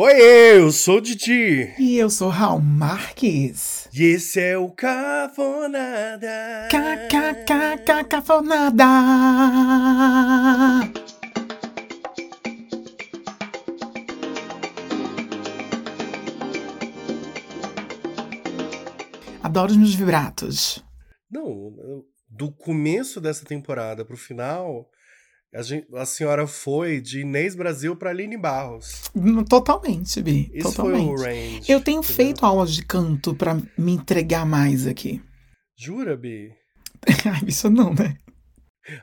Oi, eu sou o Didi. E eu sou Raul Marques. E esse é o Cafonada. KKKK Cafonada. Adoro os meus vibratos. Não, do começo dessa temporada pro final, a, gente, a senhora foi de Inês Brasil para Aline Barros. Totalmente, Bi. Isso totalmente. foi o range. Eu tenho entendeu? feito aulas de canto pra me entregar mais aqui. Jura, Bi? Ai, isso não, né?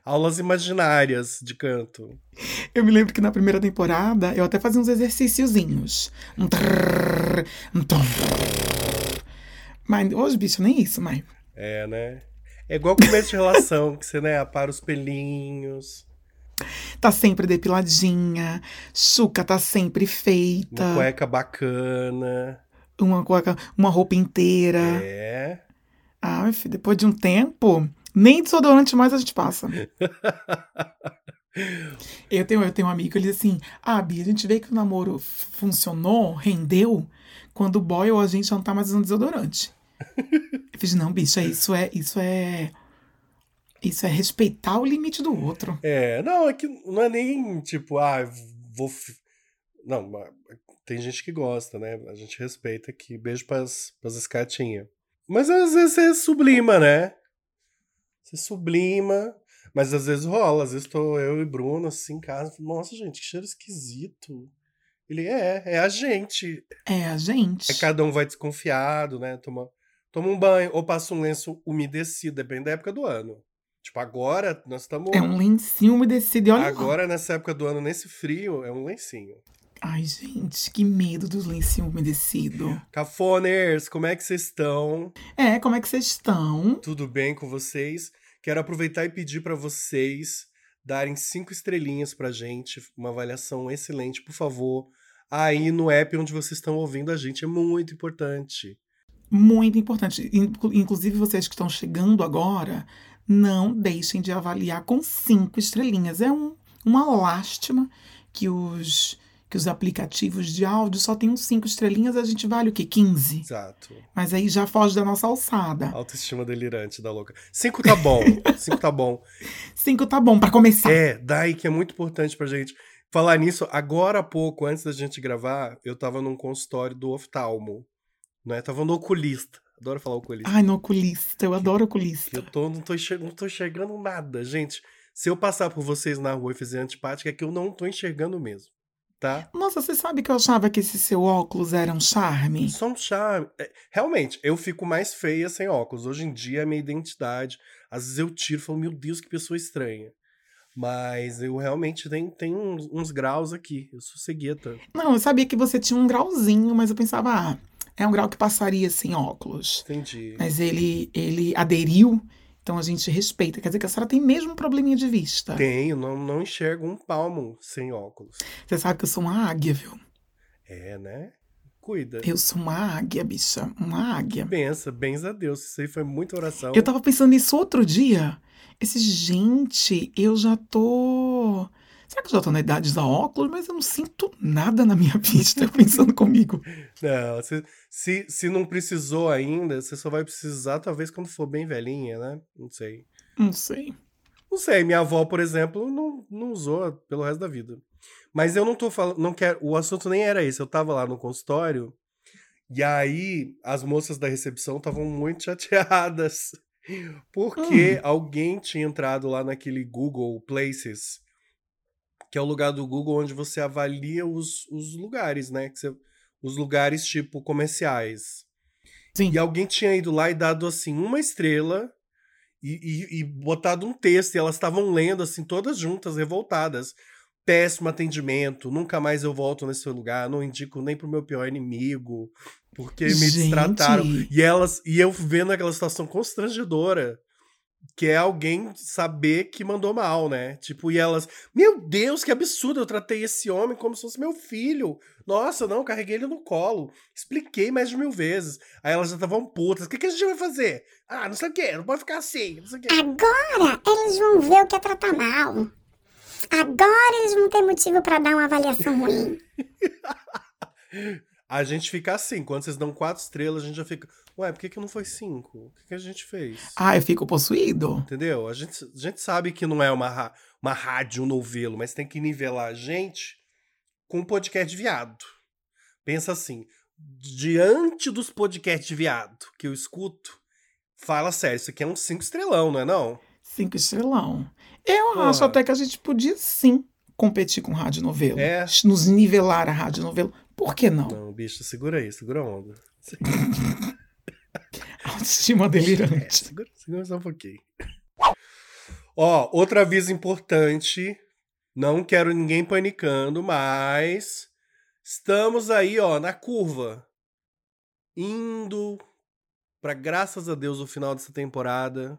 Aulas imaginárias de canto. Eu me lembro que na primeira temporada eu até fazia uns exercíciozinhos. Um trrr, um trrr. Mas hoje, bicho, nem isso, mãe. É, né? É igual começo de relação, que você, né, apara os pelinhos, Tá sempre depiladinha, chuca tá sempre feita, uma cueca bacana. uma, cueca- uma roupa inteira. É. Ah, filho, depois de um tempo, nem desodorante mais a gente passa. Eu tenho, eu tenho um amigo que ele diz assim: Ah, Bia, a gente vê que o namoro funcionou, rendeu, quando o boy ou a gente não tá mais usando desodorante. Eu fiz, não, bicho, é isso é, isso é. Isso é respeitar o limite do outro. É, não, é que não é nem tipo, ah, vou. Não, tem gente que gosta, né? A gente respeita aqui. Beijo pras, pras escatinhas. Mas às vezes você sublima, né? Você sublima. Mas às vezes rola. Às vezes tô eu e Bruno assim em casa. Nossa, gente, que cheiro esquisito. Ele é, é a gente. É a gente. É cada um vai desconfiado, né? Toma, toma um banho ou passa um lenço umedecido, depende da época do ano. Tipo, agora nós estamos. É um lencinho umedecido. E olha lá. Agora, nessa época do ano, nesse frio, é um lencinho. Ai, gente, que medo do lencinho umedecido. Cafoners, como é que vocês estão? É, como é que vocês estão? Tudo bem com vocês? Quero aproveitar e pedir para vocês darem cinco estrelinhas pra gente, uma avaliação excelente, por favor. Aí no app onde vocês estão ouvindo a gente, é muito importante. Muito importante. Inclu- Inclusive, vocês que estão chegando agora, não deixem de avaliar com cinco estrelinhas. É um- uma lástima que os, que os aplicativos de áudio só tenham cinco estrelinhas, a gente vale o quê? 15. Exato. Mas aí já foge da nossa alçada. Autoestima delirante da louca. Cinco tá bom. cinco tá bom. Cinco tá bom pra começar. É, daí que é muito importante pra gente. Falar nisso, agora há pouco, antes da gente gravar, eu tava num consultório do oftalmo. Né? Tava no oculista. Adoro falar oculista. Ai, no oculista. Eu adoro Que oculista. eu tô, não, tô enxer- não tô enxergando nada. Gente, se eu passar por vocês na rua e fizer antipática, é que eu não tô enxergando mesmo. Tá? Nossa, você sabe que eu achava que esse seu óculos era um charme? Só um charme. É, realmente, eu fico mais feia sem óculos. Hoje em dia é a minha identidade. Às vezes eu tiro e falo, meu Deus, que pessoa estranha. Mas eu realmente tenho, tenho uns, uns graus aqui. Eu sou cegueta. Não, eu sabia que você tinha um grauzinho, mas eu pensava, ah, é um grau que passaria sem óculos. Entendi. Mas ele, ele aderiu, então a gente respeita. Quer dizer que a senhora tem mesmo um probleminha de vista. Tenho, não, não enxergo um palmo sem óculos. Você sabe que eu sou uma águia, viu? É, né? Cuida. Eu sou uma águia, bicha. Uma águia. Pensa, bens a Deus. Isso aí foi muita oração. Eu tava pensando nisso outro dia. Esse, gente, eu já tô. Será que eu já tô na idade da óculos? Mas eu não sinto nada na minha vista pensando comigo. Não, se, se, se não precisou ainda, você só vai precisar talvez quando for bem velhinha, né? Não sei. Não sei. Não sei, minha avó, por exemplo, não, não usou pelo resto da vida. Mas eu não tô falando, não quero, o assunto nem era esse. Eu tava lá no consultório e aí as moças da recepção estavam muito chateadas porque alguém tinha entrado lá naquele Google Places, que é o lugar do Google onde você avalia os, os lugares, né? Que você- os lugares tipo comerciais. Sim. E alguém tinha ido lá e dado assim uma estrela e, e- e botado um texto, e elas estavam lendo assim, todas juntas, revoltadas. Péssimo atendimento, nunca mais eu volto nesse lugar, não indico nem pro meu pior inimigo, porque me Gente. destrataram. E elas, e eu vendo aquela situação constrangedora, que é alguém saber que mandou mal, né? Tipo, e elas, meu Deus, que absurdo, eu tratei esse homem como se fosse meu filho. Nossa, não, carreguei ele no colo. Expliquei mais de mil vezes. Aí elas já estavam putas. O que, que a gente vai fazer? Ah, não sei o quê, não pode ficar assim, não sei o quê. Agora eles vão ver o que é tratar mal. Agora eles vão ter motivo pra dar uma avaliação ruim. A gente fica assim, quando vocês dão quatro estrelas, a gente já fica. Ué, por que, que não foi cinco? O que, que a gente fez? Ah, eu fico possuído. Entendeu? A gente, a gente sabe que não é uma, uma rádio um novelo, mas tem que nivelar a gente com um podcast viado. Pensa assim, diante dos podcasts de viado que eu escuto, fala sério, isso aqui é um cinco estrelão, não é não? Cinco estrelão. Eu Porra. acho até que a gente podia sim competir com rádio novelo. É. Nos nivelar a rádio novelo. Por que não? Não, bicho, segura aí, segura a onda. Autoestima É, delirante. segura, segura só um pouquinho. Ó, outro aviso importante. Não quero ninguém panicando, mas estamos aí, ó, na curva. Indo pra, graças a Deus, o final dessa temporada.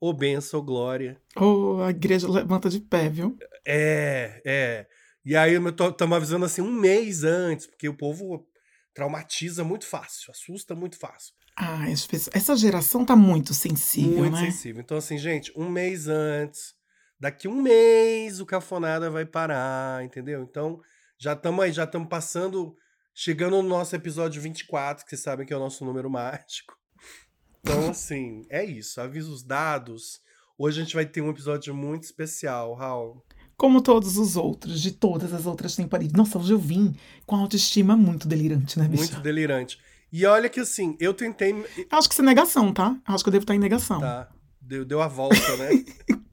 Ô benção, ô glória. Oh, a igreja levanta de pé, viu? É, é. E aí estamos avisando assim um mês antes, porque o povo traumatiza muito fácil, assusta muito fácil. Ah, essa geração tá muito sensível, muito né? sensível. Então, assim, gente, um mês antes, daqui um mês o Cafonada vai parar, entendeu? Então, já estamos aí, já estamos passando, chegando no nosso episódio 24, que vocês sabem que é o nosso número mágico. Então, assim, é isso. Avisos dados. Hoje a gente vai ter um episódio muito especial, Raul. Como todos os outros, de todas as outras temporadas. Nossa, hoje eu vim com autoestima muito delirante, né, bicho? Muito delirante. E olha que, assim, eu tentei. Acho que isso é negação, tá? Acho que eu devo estar em negação. Tá. Deu, deu a volta, né?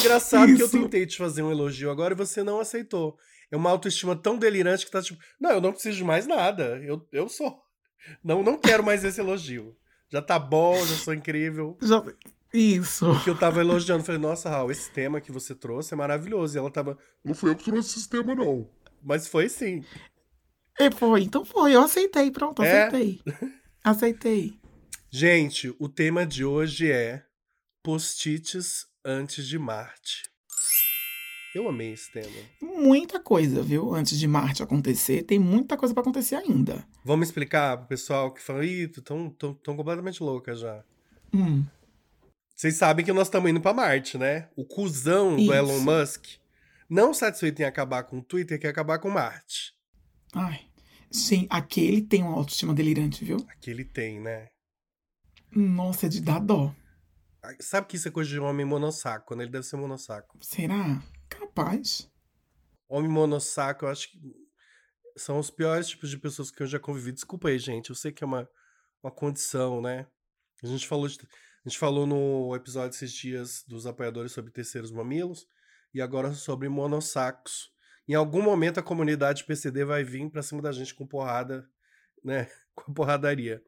Engraçado que eu Isso. tentei te fazer um elogio agora e você não aceitou. É uma autoestima tão delirante que tá tipo, não, eu não preciso de mais nada. Eu, eu sou. Não, não quero mais esse elogio. Já tá bom, já sou incrível. Já- Isso. Que eu tava elogiando. Falei, nossa, Raul, esse tema que você trouxe é maravilhoso. E ela tava, Não fui eu que trouxe esse tema, não. mas foi sim. E foi, então foi. Eu aceitei, pronto, É? aceitei. Aceitei. Gente, o tema de hoje é post-its antes de Marte. Eu amei esse tema. Muita coisa, viu? Antes de Marte acontecer, tem muita coisa pra acontecer ainda. Vamos explicar pro pessoal que fala, ih, tão, tão, tão completamente louca já. Hum. Vocês sabem que nós estamos indo pra Marte, né? O cuzão do Isso. Elon Musk, não satisfeito em acabar com o Twitter, quer acabar com Marte. Ai. Sim, aquele tem uma autoestima delirante, viu? Aqui ele tem, né? Nossa, é de dar dó. Sabe que isso é coisa de homem monossaco, né? Ele deve ser monossaco. Será? Capaz. Homem monossaco, eu acho que são os piores tipos de pessoas que eu já convivi. Desculpa aí, gente. Eu sei que é uma, uma condição, né? A gente falou de- a gente falou no episódio esses dias dos apoiadores sobre terceiros mamilos e agora sobre monossacos. Em algum momento a comunidade PCD vai vir pra cima da gente com porrada, né? Com porradaria.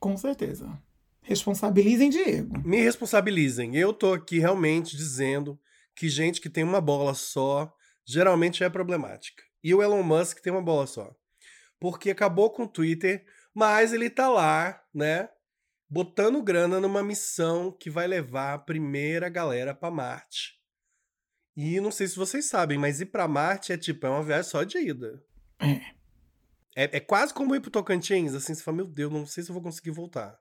Com certeza. Responsabilizem Diego. Me responsabilizem. Eu tô aqui realmente dizendo que gente que tem uma bola só geralmente é problemática. E o Elon Musk tem uma bola só. Porque acabou com o Twitter, mas ele tá lá, né? Botando grana numa missão que vai levar a primeira galera pra Marte. E não sei se vocês sabem, mas ir pra Marte é tipo, é uma viagem só de ida. É. É, é quase como ir pro Tocantins, assim, você fala, meu Deus, não sei se eu vou conseguir voltar.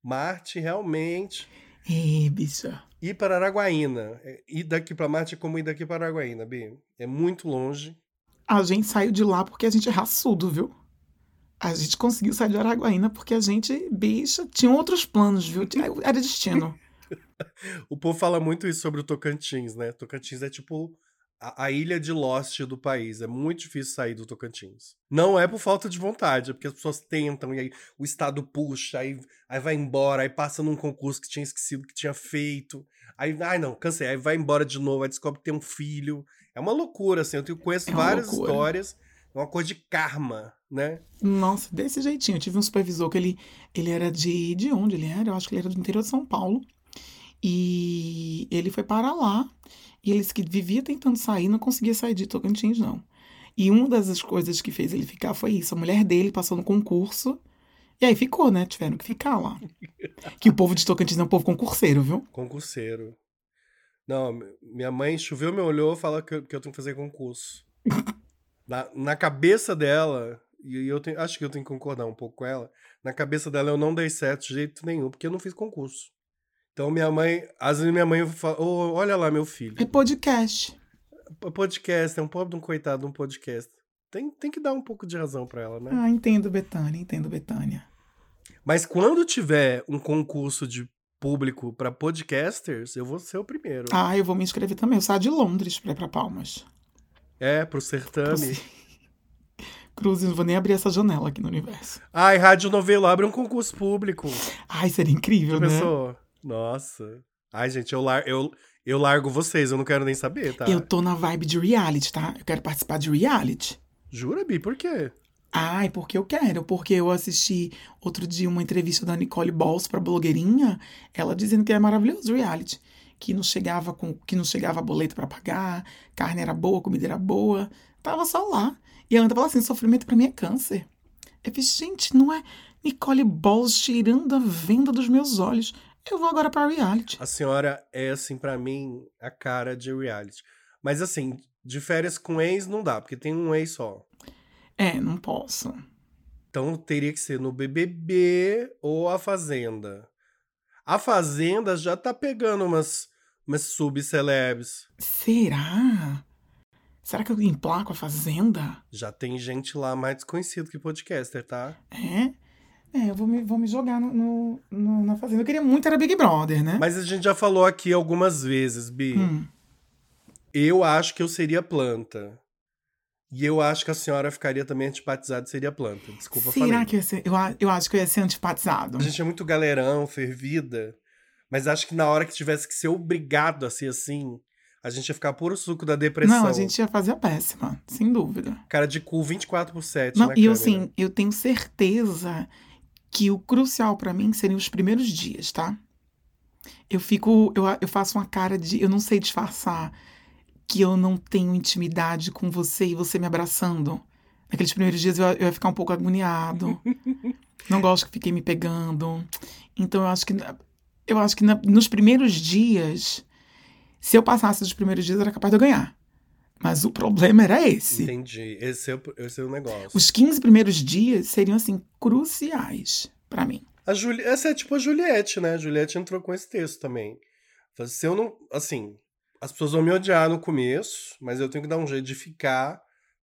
Marte realmente É, bicha. ir para Araguaína. Ir daqui para Marte é como ir daqui para Araguaína, Bi. É muito longe. A gente saiu de lá porque a gente é raçudo, viu? A gente conseguiu sair de Araguaína porque a gente, bicha, tinha outros planos, viu? Era destino. O povo fala muito isso sobre o Tocantins, né? Tocantins é tipo a, a ilha de Lost do país. É muito difícil sair do Tocantins. Não é por falta de vontade, é porque as pessoas tentam e aí o Estado puxa, aí, aí vai embora, aí passa num concurso que tinha esquecido que tinha feito. Aí, ai não, cansei. Aí vai embora de novo, aí descobre que tem um filho. É uma loucura, assim. Eu tenho- conheço É várias loucura. histórias. É uma coisa de karma, né? Nossa, desse jeitinho. Eu tive um supervisor que ele, ele era de. De onde ele era? Eu acho que ele era do interior de São Paulo. E ele foi para lá. E ele disse que vivia tentando sair, não conseguia sair de Tocantins, não. E uma das coisas que fez ele ficar foi isso. A mulher dele passou no concurso. E aí ficou, né? Tiveram que ficar lá. Que o povo de Tocantins é um povo concurseiro, viu? Concurseiro. Não, mi- minha mãe choveu, me olhou e falou que eu, que eu tenho que fazer concurso. na, na cabeça dela, e eu tenho, acho que eu tenho que concordar um pouco com ela, na cabeça dela eu não dei certo de jeito nenhum, porque eu não fiz concurso. Então minha mãe, às vezes minha mãe fala, "Ô, olha lá meu filho, É podcast. Podcast, é um pobre de um coitado um podcast. Tem, tem que dar um pouco de razão pra ela, né? Ah, entendo, Betânia, entendo, Betânia. Mas quando tiver um concurso de público pra podcasters, eu vou ser o primeiro. Ah, eu vou me inscrever também. Eu saio de Londres pra ir pra Palmas. É, pro certame. Cruz, não vou nem abrir essa janela aqui no universo. Ai, Rádio Novelo abre um concurso público. Ai, seria incrível, né? pensou? Nossa. Ai, gente, eu, lar eu, eu largo vocês, eu não quero nem saber, tá? Eu tô na vibe de reality, tá? Eu quero participar de reality. Jura, Bi? Por quê? Ai, porque eu quero. Porque eu assisti outro dia uma entrevista da Nicole Balls pra blogueirinha, ela dizendo que é maravilhoso reality. Que não chegava com que não chegava boleto pra pagar, carne era boa, comida era boa. Tava só lá. E ela falou assim: sofrimento pra mim é câncer. Eu fiz, gente, não é Nicole Balls tirando a venda dos meus olhos. Eu vou agora pra reality. A senhora é, assim, pra mim, a cara de reality. Mas, assim, de férias com ex não dá, porque tem um ex só. É, não posso. Então teria que ser no BBB ou a Fazenda. A Fazenda já tá pegando umas, umas subcelebs. Será? Será que eu emplaco a Fazenda? Já tem gente lá mais desconhecido que podcaster, tá? É? É, eu vou me, vou me jogar no, no- no- na Fazenda. Eu queria muito era Big Brother, né? Mas a gente já falou aqui algumas vezes, Bi. Hum. Eu acho que eu seria planta. E eu acho que a senhora ficaria também antipatizada e seria planta. Desculpa, Será falei. que eu ia ser. Eu, eu acho que eu ia ser antipatizado. A gente é muito galerão, fervida. Mas acho que na hora que tivesse que ser obrigado a ser assim, a gente ia ficar puro suco da depressão. Não, a gente ia fazer a péssima, sem dúvida. Cara de cu 24 por 7 Não, na e eu, câmera. assim, eu tenho certeza que o crucial pra mim seriam os primeiros dias, tá? Eu fico. Eu, eu faço uma cara de. Eu não sei disfarçar que eu não tenho intimidade com você e você me abraçando. Naqueles primeiros dias eu, eu ia ficar um pouco agoniado. não gosto que fiquem me pegando. Então eu acho que. Eu acho que na- nos primeiros dias, se eu passasse dos primeiros dias, era capaz de eu ganhar. Mas o problema era esse. Entendi. Esse é, o, esse é o negócio. Os 15 primeiros dias seriam, assim, cruciais pra mim. A Juli... Essa é tipo a Juliette, né? A Juliette entrou com esse texto também. Se eu não. Assim, as pessoas vão me odiar no começo, mas eu tenho que dar um jeito de ficar.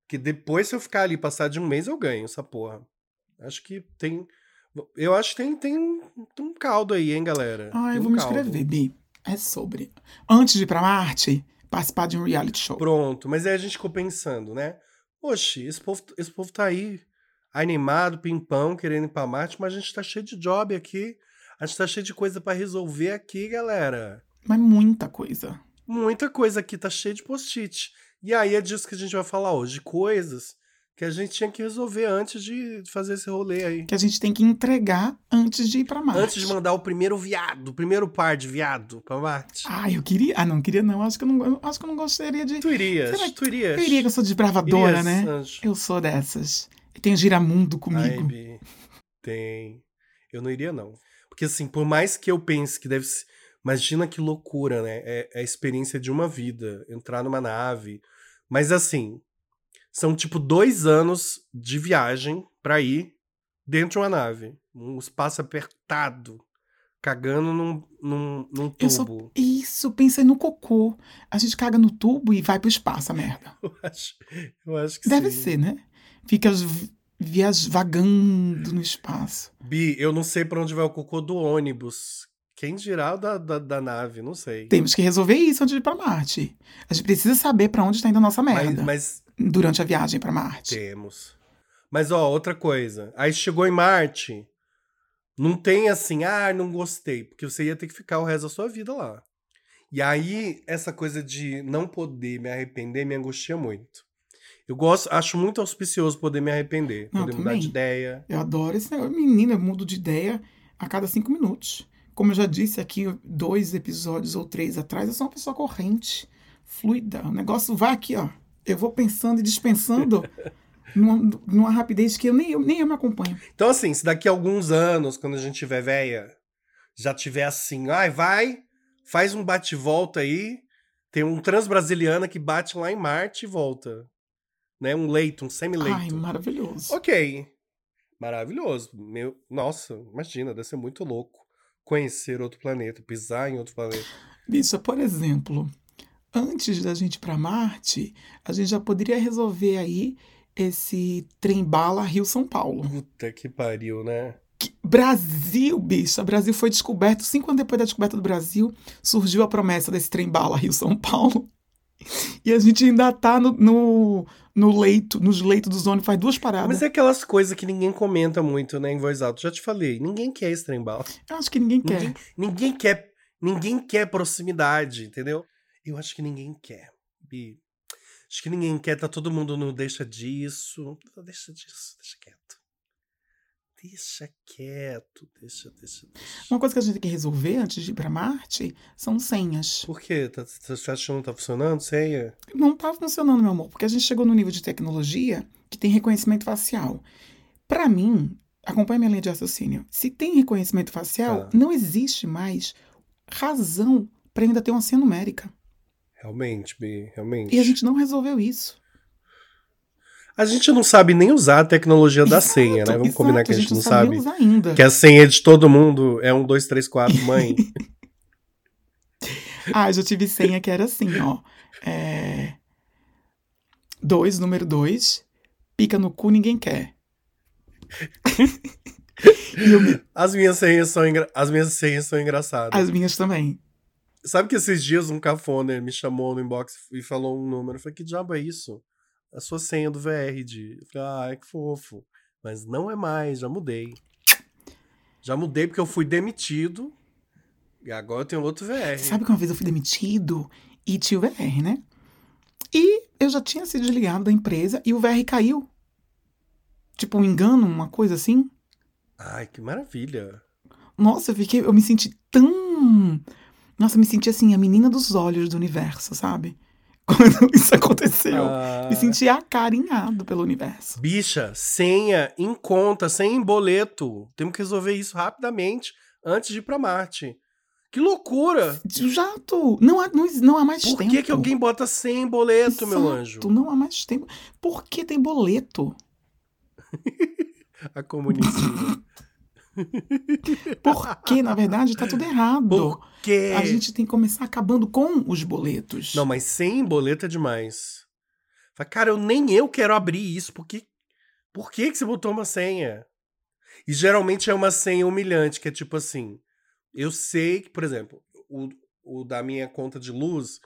Que depois, se eu ficar ali, passar de um mês, eu ganho essa porra. Acho que tem. Eu acho que tem, tem um- caldo aí, hein, galera? Ah, Tem eu um vou me inscrever, Bi. É sobre. Antes de ir pra Marte, participar de um reality show. Pronto, mas aí a gente ficou pensando, né? Oxe, esse povo, esse povo tá aí, animado, pimpão, querendo ir pra Marte, mas a gente tá cheio de job aqui. A gente tá cheio de coisa pra resolver aqui, galera. Mas muita coisa. Muita coisa aqui, tá cheio de post-it. E aí é disso que a gente vai falar hoje, coisas que a gente tinha que resolver antes de fazer esse rolê aí. Que a gente tem que entregar antes de ir pra Marte. Antes de mandar o primeiro viado, o primeiro par de viado pra Marte. Ah, eu queria. Ah, não queria, não. Acho que eu não, acho que eu não gostaria de. Tu irias, Será que- tu irias. Eu iria que eu sou desbravadora, Irias, né? anjo? Eu sou dessas. Eu tenho giramundo Ai, comigo. Bi, tem. Eu não iria, não. Porque, assim, por mais que eu pense que deve ser. Imagina que loucura, né? É, é a experiência de uma vida. Entrar numa nave. Mas, assim. São, tipo, dois anos de viagem pra ir dentro de uma nave. Um espaço apertado. Cagando num, num, num Eu sou- tubo. Isso, pensei no cocô. A gente caga no tubo e vai pro espaço, a merda. Eu acho, eu acho que Deve sim. ser, né? Fica vi- vias vagando no espaço. Bi, eu não sei pra onde vai o cocô do ônibus. Quem dirá da, da, da nave? Não sei. Temos que resolver isso antes de ir pra Marte. A gente precisa saber pra onde está indo a nossa Mas, merda mas durante a viagem pra Marte. Temos. Mas, ó, outra coisa. Aí chegou em Marte, não tem assim, ah, não gostei, porque você ia ter que ficar o resto da sua vida lá. E aí, essa coisa de não poder me arrepender me angustia muito. Eu gosto, acho muito auspicioso poder me arrepender, Não, poder mudar de ideia. Eu adoro esse negócio. Menina, eu mudo de ideia a cada cinco minutos. Como eu já disse aqui dois episódios ou três atrás, eu sou uma pessoa corrente, fluida. O negócio vai aqui, ó. Eu vou pensando e dispensando numa, numa rapidez que eu nem, eu nem eu me acompanho. Então, assim, se daqui a alguns anos, quando a gente tiver velha, já tiver assim, ai, vai, faz um bate-volta aí, tem um transbrasiliana que bate lá em Marte e volta. Né? Um leito, um Ai, semi-leito. maravilhoso. Ok. Maravilhoso. Meu, nossa, imagina, deve ser muito louco conhecer outro planeta, pisar em outro planeta. Bicha, por exemplo, antes da gente ir para Marte, a gente já poderia resolver aí esse trem-bala Rio-São Paulo. Puta que pariu, né? Que- Brasil, bicha. Brasil foi descoberto. Cinco anos depois da descoberta do Brasil, surgiu a promessa desse trem-bala Rio-São Paulo. E a gente ainda tá no, no, no leito, nos leitos dos ônibus, faz duas paradas. Mas é aquelas coisas que ninguém comenta muito, né, em voz alta. Já te falei, ninguém quer esse trem bala. Eu acho que ninguém quer. Ninguém, ninguém quer, ninguém quer proximidade, entendeu? Eu acho que ninguém quer. Bi. Acho que ninguém quer, tá todo mundo no deixa disso. Deixa disso, deixa quieto. Deixa quieto, deixa, deixa, deixa. Uma coisa que a gente tem que resolver antes de ir pra Marte são senhas. Por quê? Tá, tá, você acha que não tá funcionando? Senha? Não tá funcionando, meu amor, porque a gente chegou no nível de tecnologia que tem reconhecimento facial. Pra mim, acompanha minha linha de raciocínio. Se tem reconhecimento facial, Tá. não existe mais razão pra ainda ter uma senha numérica. Realmente, Bi, realmente. E a gente não resolveu isso. A gente não sabe nem usar a tecnologia da Exato, senha, né? Vamos exato, combinar que a gente, não sabe. ainda. Que a senha de todo mundo é um, dois, três, quatro, mãe. Ah, eu já tive senha que era assim, ó. É... Dois, número dois. Pica no cu, ninguém quer. eu As minhas senhas são, engra... As minhas senhas são engraçadas. As minhas também. Sabe que esses dias um cafona me chamou no inbox e falou um número. Eu falei, que diabo é isso? A sua senha do VR de. Eu falei, ah, que fofo. Mas não é mais, já mudei. Já mudei porque eu fui demitido. E agora eu tenho outro VR. Sabe que uma vez eu fui demitido e tinha o VR, né? E eu já tinha sido desligado da empresa e o VR caiu. Tipo, um engano, uma coisa assim. Ai, que maravilha. Nossa, eu fiquei, eu me senti tão. Nossa, eu me senti assim, a menina dos olhos do universo, sabe? Quando isso aconteceu. Ah, Me senti acarinhado pelo universo. Bicha, senha em conta, senha em boleto. Temos que resolver isso rapidamente antes de ir pra Marte. Que loucura! Jato! Não há, não, não há mais Por tempo. que, que alguém bota senha em boleto, meu Exato, anjo? Não há mais tempo. Por que tem boleto? A comunicinha. Porque, na verdade, tá tudo errado. Por quê? A gente tem que começar acabando com os boletos. Não, mas senha em boleto é demais. Fala, cara, eu nem eu quero abrir isso. Por que, por que, que você botou uma senha? E geralmente é uma senha humilhante, que é tipo assim. Eu sei que, por exemplo, o, o da minha conta de luz,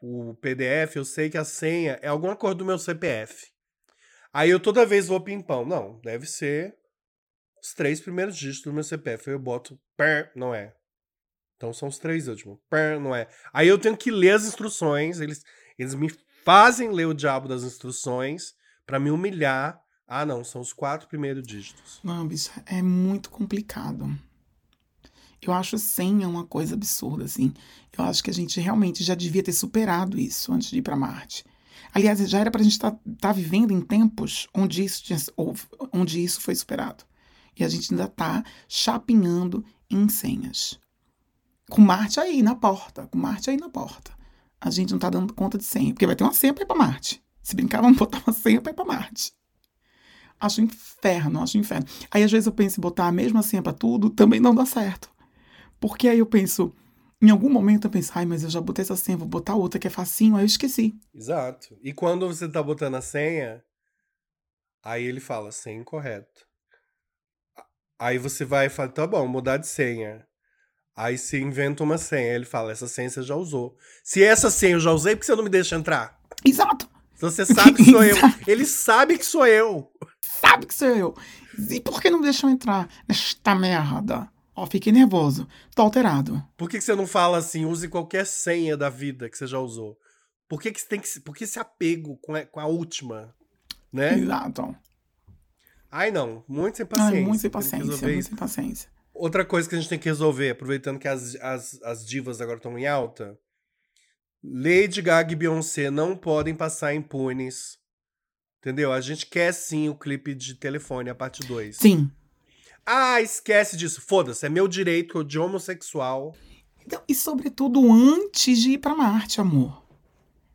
o PDF, eu sei que a senha é alguma coisa do meu CPF. Aí eu toda vez vou pimpão. Não, deve ser os três primeiros dígitos do meu CPF. Aí eu boto per, não é. Então são os três últimos. Per, não é. Aí eu tenho que ler as instruções, eles, eles me fazem ler o diabo das instruções pra me humilhar. Ah, não, são os quatro primeiros dígitos. Não, bicho, é muito complicado. Eu acho senha uma coisa absurda, assim. Eu acho que a gente realmente já devia ter superado isso antes de ir para Marte. Aliás, já era pra gente estar tá, vivendo em tempos onde isso, tinha, onde isso foi superado. E a gente ainda tá chapinhando em senhas. Com Marte aí na porta, com Marte aí na porta. A gente não tá dando conta de senha, porque vai ter uma senha pra ir pra Marte. Se brincar, vamos botar uma senha pra ir pra Marte. Acho inferno, acho inferno. Aí às vezes eu penso em botar a mesma senha pra tudo, também não dá certo. Porque aí eu penso, em algum momento eu penso, ai, mas eu já botei essa senha, vou botar outra que é facinho, aí eu esqueci. Exato. E quando você tá botando a senha, aí ele fala senha incorreto. Aí você vai e fala, tá bom, mudar de senha. Aí você inventa uma senha, ele fala, essa senha você já usou. Se essa senha eu já usei, por que você não me deixa entrar? Exato. Se você sabe que sou eu. Ele sabe que sou eu. Sabe que sou eu. E por que não me deixam entrar nesta merda? Ó, fiquei nervoso. Tô alterado. Por que, que você não fala assim, use qualquer senha da vida que você já usou? Por que, que você tem que. Por que esse apego com a, com a última? Né? Exato. Ai, não. Muito sem paciência. Ai, muito sem paciência, muito sem paciência. Outra coisa que a gente tem que resolver, aproveitando que as, as, as divas agora estão em alta. Lady Gaga e Beyoncé não podem passar impunes. Entendeu? A gente quer sim o clipe de telefone, a parte 2. Sim. Ah, esquece disso. Foda-se, é meu direito de homossexual. Então, e sobretudo antes de ir pra Marte, amor.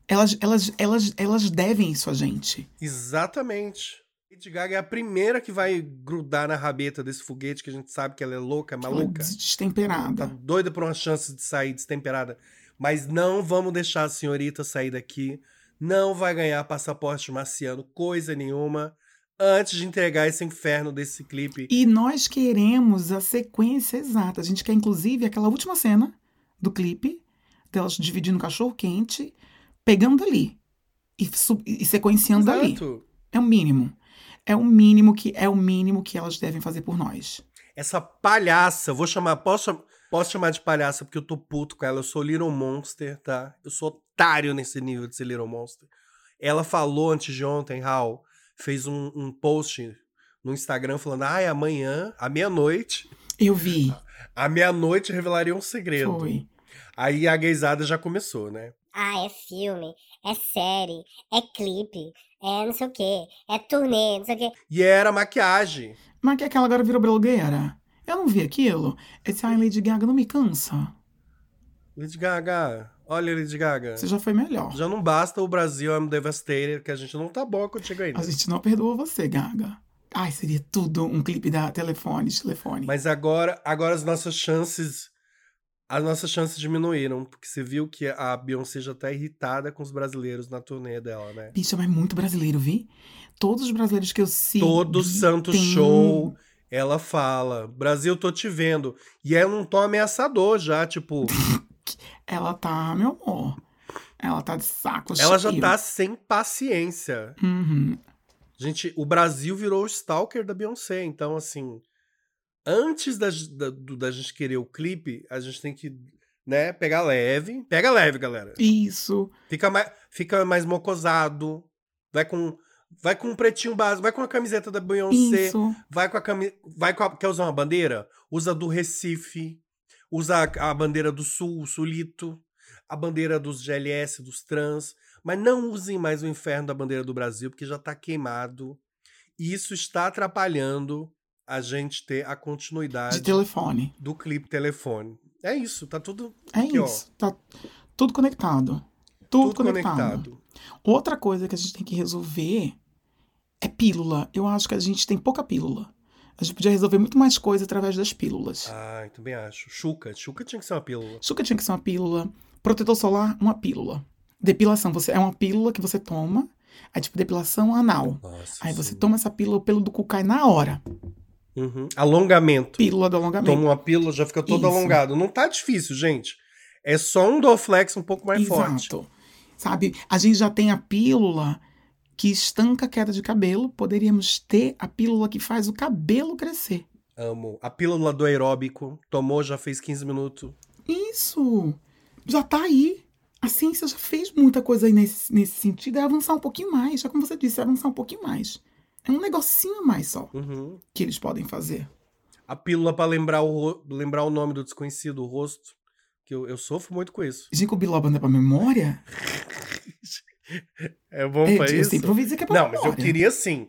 Elas, elas, elas, elas devem isso a gente. Exatamente. Lady Gaga é a primeira que vai grudar na rabeta desse foguete que a gente sabe que ela é louca, maluca. Ela Destemperada. Tá doida por uma chance de sair destemperada. Mas não vamos deixar a senhorita sair daqui não vai ganhar passaporte marciano, coisa nenhuma, antes de entregar esse inferno desse clipe. E nós queremos a sequência exata. A gente quer, inclusive, aquela última cena do clipe, delas dividindo o cachorro quente, pegando ali e, e sequenciando ali. Exato. É o mínimo. É o mínimo que é o mínimo que elas devem fazer por nós. Essa palhaça, vou chamar, posso, posso chamar de palhaça porque eu tô puto com ela. Eu sou Little Monster, tá? Eu sou otário nesse nível de ser Little Monster. Ela falou antes de ontem, Raul, fez um, um post no Instagram falando: ai, amanhã, à meia-noite, Eu vi. à meia-noite revelaria um segredo. Foi. Aí a gaysada já começou, né? Ah, é filme, é série, é clipe, é não sei o quê, é turnê, não sei o quê. E era maquiagem. Mas que aquela agora virou blogueira. Eu não vi aquilo. Esse ai, Lady Gaga não me cansa. Lady Gaga, olha Lady Gaga. Você já foi melhor. Já não basta o Brasil I'm Devastated, que a gente não tá bom contigo ainda. A gente não perdoa você, Gaga. Ai, seria tudo um clipe da telefone, de telefone. Mas agora, agora as nossas chances. As nossas chances diminuíram, porque você viu que a Beyoncé já tá irritada com os brasileiros na turnê dela, né? Bicha, mas muito brasileiro, vi? Todos os brasileiros que eu sigo. Todo santo tem- show, ela fala: Brasil, tô te vendo. E é um tom ameaçador já, tipo. Ela tá, meu amor. Ela tá de saco ela já cheio. tá sem paciência. Uhum. Gente, o Brasil virou o stalker da Beyoncé. Então, assim, antes da, da, do- da gente querer o clipe, a gente tem que, né, pegar leve. Pega leve, galera. Isso. Fica mais, fica mais mocosado. Vai com, vai com um pretinho básico. Vai com a camiseta da Beyoncé. Isso. Vai com a camiseta. Vai com a, Quer usar uma bandeira? Usa do Recife. Usa a, a bandeira do Sul, o Sulito. A bandeira dos GLS, dos trans. Mas não usem mais o inferno da bandeira do Brasil, porque já tá queimado. E isso está atrapalhando a gente ter a De continuidade telefone. do clipe telefone. É isso, tá tudo, É Aqui, ó. isso. Tá tudo conectado. Tudo, tudo conectado. conectado. Outra coisa que a gente tem que resolver é pílula. Eu acho que a gente tem pouca pílula. A gente podia resolver muito mais coisa através das pílulas. Ah, também acho. Chuca. Chuca tinha que ser uma pílula. Açúcar tinha que ser uma pílula. Protetor solar, uma pílula. Depilação, você é uma pílula que você toma. Aí, tipo, depilação anal. Nossa. Aí você sim. toma essa pílula, o pelo do cu cai na hora. Uhum. Alongamento. Pílula do alongamento. Toma uma pílula, já fica todo Isso. alongado. Não tá difícil, gente. É só um Dorflex um pouco mais forte. Exato. Sabe? A gente já tem a pílula que estanca a queda de cabelo. Poderíamos ter a pílula que faz o cabelo crescer. Amo. A pílula do aeróbico. Tomou, já fez 15 minutos. Isso! Já tá aí. A ciência já fez muita coisa aí nesse, nesse sentido. É avançar um pouquinho mais. Já como você disse, é avançar um pouquinho mais. É um negocinho a mais só Uhum. que eles podem fazer. A pílula pra lembrar o, lembrar o nome do desconhecido, o rosto. Que eu, eu sofro muito com isso. Ginkgo biloba não é pra memória? É bom É, pra eu isso? sempre ouvi dizer que é pra Não, mas memória. eu queria sim.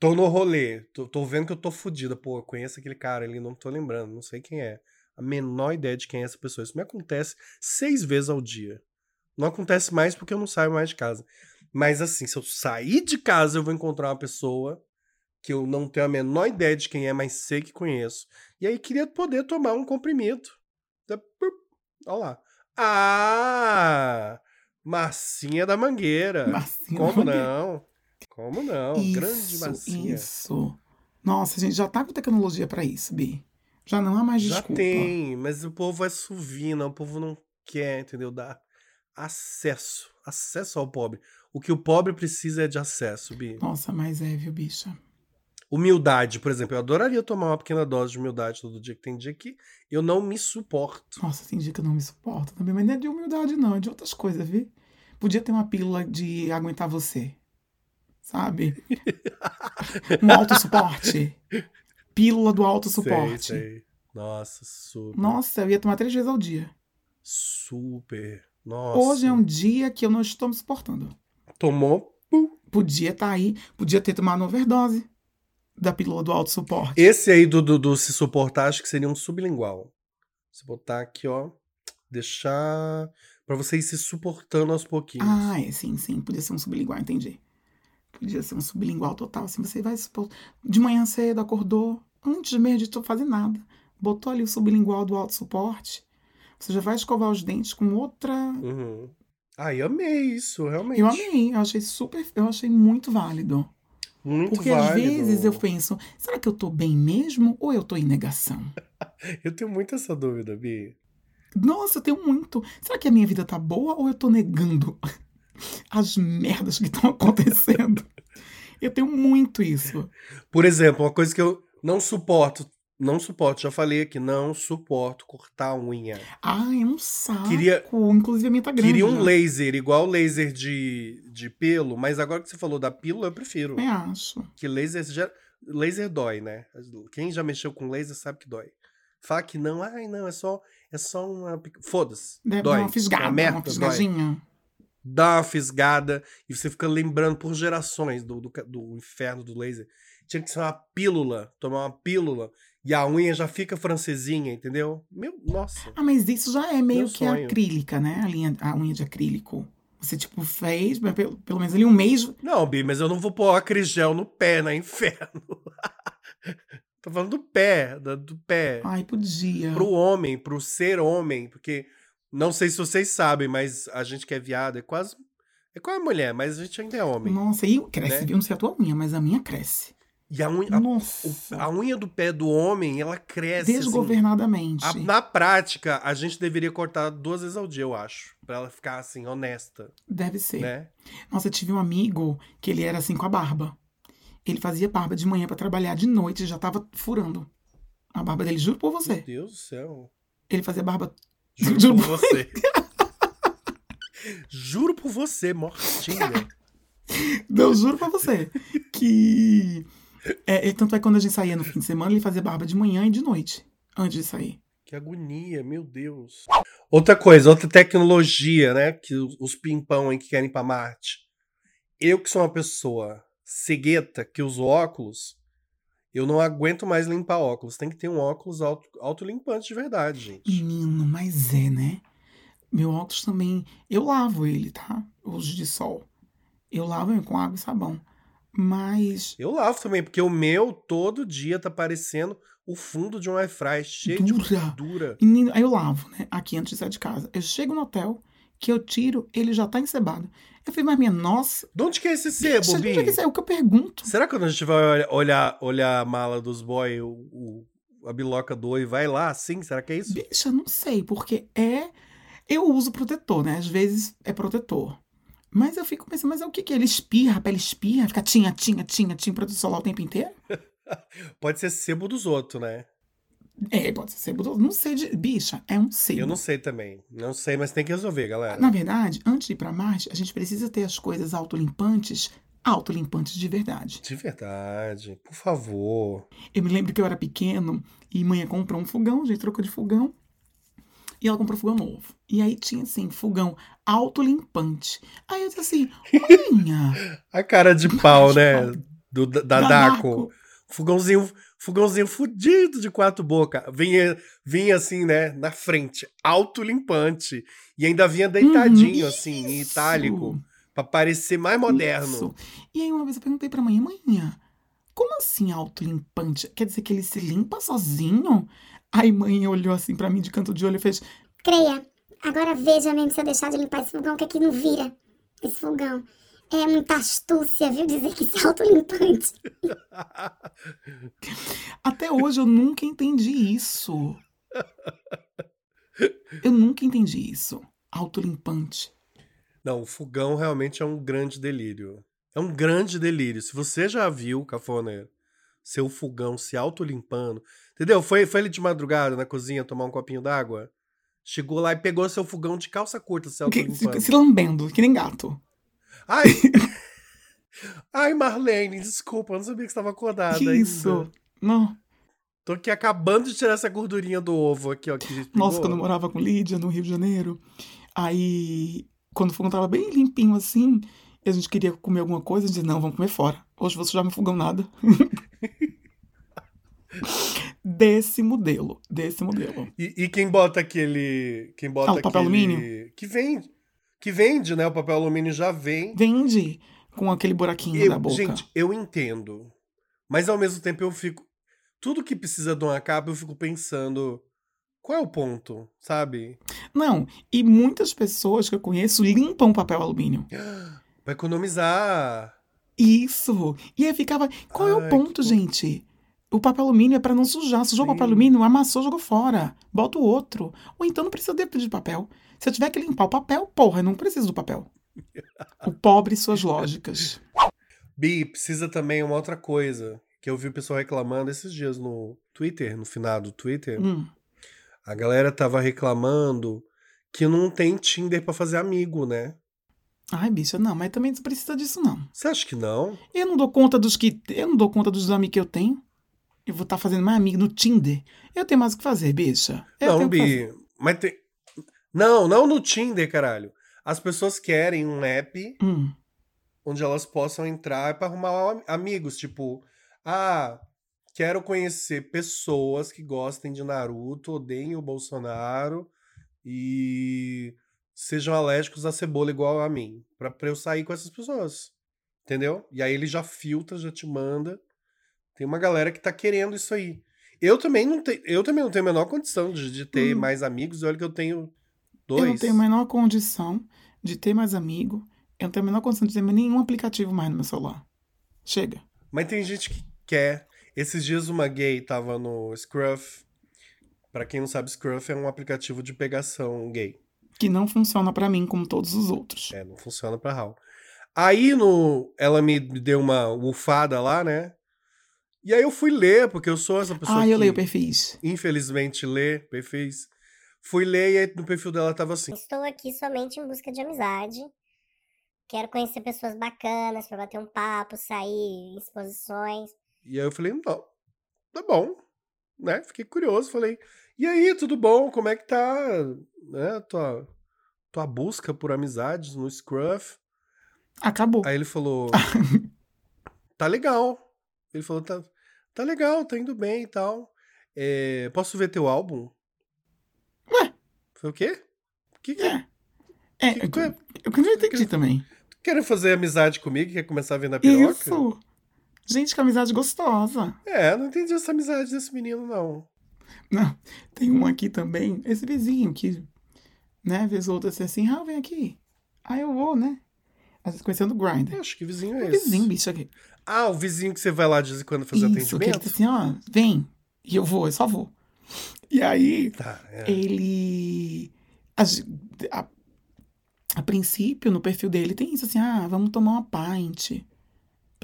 Tô no rolê. Tô, tô vendo que eu tô fodida. Pô, eu conheço aquele cara ali, não tô lembrando. Não sei quem é. A menor ideia de quem é essa pessoa. Isso me acontece seis vezes ao dia. Não acontece mais porque eu não saio mais de casa. Mas assim, se eu sair de casa, eu vou encontrar uma pessoa que eu não tenho a menor ideia de quem é, mas sei que conheço. E aí queria poder tomar um comprimido. Da- Olha lá. Ah! Massinha da Mangueira. Massinha da Como Mangueira. não? Como não? Isso, Grande massinha. Isso. Nossa, gente já tá com tecnologia pra isso, Bi. Já não há mais Já desculpa. tem, mas o povo é suvina, o povo não quer, entendeu? Dar acesso. Acesso ao pobre. O que o pobre precisa é de acesso, Bi. Nossa, mas é, viu, bicha? Humildade, por exemplo. Eu adoraria tomar uma pequena dose de humildade todo dia, que tem dia que eu não me suporto. Nossa, tem dia que eu não me suporto também, mas não é de humildade, não, é de outras coisas, viu? Podia ter uma pílula de aguentar você. Sabe? um autossuporte. Pílula do autossuporte. Sei, sei. Nossa, super. Nossa, eu ia tomar três vezes ao dia. Super. Nossa. Hoje é um dia que eu não estou me suportando. Tomou. Podia estar aí, podia ter tomado uma overdose da pílula do autossuporte. Esse aí do, do, do se suportar, acho que seria um sublingual. Se botar aqui, ó. Deixar. Pra você ir se suportando aos pouquinhos. Ah, é, sim, sim. Podia ser um sublingual, entendi. Podia ser um sublingual total. Assim, você vai supor. De manhã cedo, acordou, antes mesmo de tu fazer nada. Botou ali o sublingual do autossuporte. Você já vai escovar os dentes com outra. Uhum. Ai, amei isso, realmente. Eu amei, eu achei super, eu achei muito válido. Muito Porque válido. às vezes eu penso, será que eu tô bem mesmo ou eu tô em negação? Eu tenho muito essa dúvida, Bi. Nossa, eu tenho muito. Será que a minha vida tá boa ou eu tô negando as merdas que estão acontecendo? Eu tenho muito isso. Por exemplo, uma coisa que eu não suporto, não suporto, já falei aqui, não suporto cortar a unha. Ai, é um saco. Queria- Inclusive a minha tá grande. Queria um já. laser, igual laser de, de pelo, mas agora que você falou da pílula, eu prefiro. Eu acho. Que laser já. Laser dói, né? Quem já mexeu com laser sabe que dói. Fala que não, ai, não, é só, é só uma. Foda-se. Deve dói. dar uma fisgada, É merda, uma dói. fisgadinha. Dá uma fisgada e você fica lembrando por gerações do, do, do inferno do laser. Tinha que ser uma pílula, tomar uma pílula e a unha já fica francesinha, entendeu? Meu, nossa. Ah, mas isso já é meio que sonho. acrílica, né? A, linha, a unha de acrílico. Você, tipo, fez, pelo, pelo menos ali um mês. Não, Bi, mas eu não vou pôr acrigel no pé, na inferno. Tô falando do pé, da- do pé. Ai, podia. Pro homem, pro ser homem, porque não sei se vocês sabem, mas a gente que é viado é quase. É quase mulher, mas a gente ainda é homem. Nossa, e cresce, né? viu? Não sei a tua unha, mas a minha cresce. E a unha, a, a unha do pé do homem, ela cresce. assim. Desgovernadamente. A- na prática, a gente deveria cortar duas vezes ao dia, eu acho. Pra ela ficar assim, honesta, Deve ser. né? Nossa, eu tive um amigo que ele era assim com a barba. Ele fazia barba de manhã pra trabalhar, de noite e já tava furando. A barba dele, juro por Meu você. Deus do céu. Ele fazia barba. Juro Juro por você. Juro por você, mortinha. Eu juro pra você. Que. É, é, tanto é que quando a gente saía no fim de semana, ele fazia barba de manhã e de noite. Antes de sair. Que agonia, meu Deus. Outra coisa, outra tecnologia, né? Que os- pimpão aí que querem ir pra Marte. Eu que sou uma pessoa cegueta, que uso óculos, eu não aguento mais limpar óculos. Tem que ter um óculos auto, autolimpante de verdade, gente. Menino, mas é, né? Meu óculos também. Eu lavo ele, tá? Hoje de sol. Eu lavo ele com água e sabão. Mas. Eu lavo também, porque o meu todo dia tá parecendo o fundo de um air fry, cheio de Dura. gordura. Menino, aí eu lavo, né? Aqui antes de sair de casa. Eu chego no hotel, que eu tiro, ele já tá encebado. Eu falei, mas minha nossa. De onde que é esse sebo, bicha, de onde é Bi? é o que eu pergunto? Será que quando a gente vai olha- olhar, olhar a mala dos boy, o, o- a biloca do oi vai lá assim? Será que é isso? Bicha, não sei, porque é. Eu uso protetor, né? Às vezes é protetor. Mas eu fico pensando, mas é o que que é? Ele espirra, a pele espirra, fica tinha, tinha, tinha, tinha protetor solar o tempo inteiro? Pode ser sebo dos outros, né? É, pode ser sebo. Não sei de. Bicha, é um sebo. Eu não sei também. Não sei, mas tem que resolver, galera. Na verdade, antes de ir pra Marte, a gente precisa ter as coisas autolimpantes, autolimpantes de verdade. De verdade, por favor. Eu me lembro que eu era pequeno e mãe comprou um fogão, a gente trocou de fogão. E ela comprou fogão novo. E aí tinha assim, fogão autolimpante. Aí eu disse assim, olha, A cara de pau, né? Do, da, da Da Daco. Fogãozinho, fogãozinho fudido de quatro bocas. Vinha, vinha assim, né? Na frente. Autolimpante. E ainda vinha deitadinho, Uhum, assim, em itálico. Pra parecer mais moderno. Isso. E aí uma vez eu perguntei pra mãe, manhã, como assim autolimpante? Quer dizer que ele se limpa sozinho? Aí mãe olhou assim pra mim de canto de olho e fez, Creia, agora veja mesmo se eu deixar de limpar esse fogão, que aqui não vira esse fogão. É muita astúcia, viu? Dizer que isso é autolimpante. Até hoje eu nunca entendi isso. Eu nunca entendi isso. Autolimpante. Não, o fogão realmente é um grande delírio. É um grande delírio. Se você já viu, Cafona, seu fogão se autolimpando, entendeu? Foi, foi ele de madrugada na cozinha tomar um copinho d'água, chegou lá e pegou seu fogão de calça curta se autolimpando. se, se lambendo, que nem gato. Ai, ai, Marlene, desculpa, eu não sabia que você estava acordada Que ainda. isso? Não. Tô aqui acabando de tirar essa gordurinha do ovo aqui, ó. Que Nossa, quando eu morava com Lídia no Rio de Janeiro, aí quando o fogão tava bem limpinho assim, a gente queria comer alguma coisa, a gente dizia, não, vamos comer fora. Hoje você já me fogão nada. desse modelo, desse modelo. E, e quem bota aquele. Quem bota Ah, o papel aquele- alumínio? Que vende. Que vende, né? O papel alumínio já vem. Vende com aquele buraquinho Eu- da boca. gente, eu entendo. Mas ao mesmo tempo eu fico. Tudo que precisa de uma capa, eu fico pensando. Qual é o ponto, sabe? Não, e muitas pessoas que eu conheço limpam papel alumínio. Vai economizar. Isso. E aí ficava. Qual é Ai, o que ponto, gente? O papel alumínio é pra não sujar. Sujou o papel Sim. alumínio, amassou, jogou fora. Bota o outro. Ou então não precisa de de papel. Se eu tiver que limpar o papel, porra, eu não preciso do papel. O pobre e suas lógicas. Bi, precisa também uma outra coisa que eu vi o pessoal reclamando esses dias no Twitter, no final do Twitter. Hum. A galera tava reclamando que não tem Tinder pra fazer amigo, né? Ai, bicha, não, mas também não precisa disso, não. Você acha que não? Eu não dou conta dos que. Eu não dou conta dos amigos que eu tenho. Eu vou estar fazendo mais amigo no Tinder. Eu tenho mais o que fazer, bicha. Eu não. Bi. Mas tem. Não, não no Tinder, caralho. As pessoas querem um app Hum. onde elas possam entrar pra arrumar am- amigos. Tipo, ah, quero conhecer pessoas que gostem de Naruto, odeiem o Bolsonaro e sejam alérgicos à cebola igual a mim. Pra, pra eu sair com essas pessoas. Entendeu? E aí ele já filtra, já te manda. Tem uma galera que tá querendo isso aí. Eu também não tenho, eu também não tenho a menor condição de, de ter Hum. mais amigos. Olha que eu tenho dois. Eu não tenho a menor condição de ter mais amigo. Eu não tenho a menor condição de ter nenhum aplicativo mais no meu celular. Chega. Mas tem gente que quer. Esses dias uma gay tava no Scruff. Pra quem não sabe, Scruff é um aplicativo de pegação gay. Que não funciona pra mim como todos os outros. É, não funciona pra Hal. Aí no, ela me deu uma ufada lá, né? E aí eu fui ler, porque eu sou essa pessoa Ah, que eu leio perfis. infelizmente lê perfis. Fui ler e aí no perfil dela tava assim. Estou aqui somente em busca de amizade. Quero conhecer pessoas bacanas pra bater um papo, sair em exposições. E aí eu falei, não, tá bom. Né? Fiquei curioso, falei, e aí, tudo bom? Como é que tá né, tua, tua busca por amizades no Scruff? Acabou. Aí ele falou, tá legal. Ele falou, tá, tá legal, tá indo bem e tal. É, posso ver teu álbum? Ué? Foi o quê? Que, que, É. É, que- eu, eu, eu não entendi também. Querem fazer amizade comigo? Quer começar a vender a piroca? Isso! Gente, que amizade gostosa. É, não entendi essa amizade desse menino, não. Não, tem um aqui também, esse vizinho que, né, vez ou outra assim, assim, ah, vem aqui. Aí eu vou, né? Às vezes conhecendo o Grindr. Acho que vizinho é O esse. vizinho, bicho, aqui. Ah, o vizinho que você vai lá de vez em quando fazer Isso, atendimento? diz assim, ó, vem. E eu vou, eu só vou. E aí, Tá, é. ele. A, a, a princípio, no perfil dele tem isso assim: ah, vamos tomar uma pint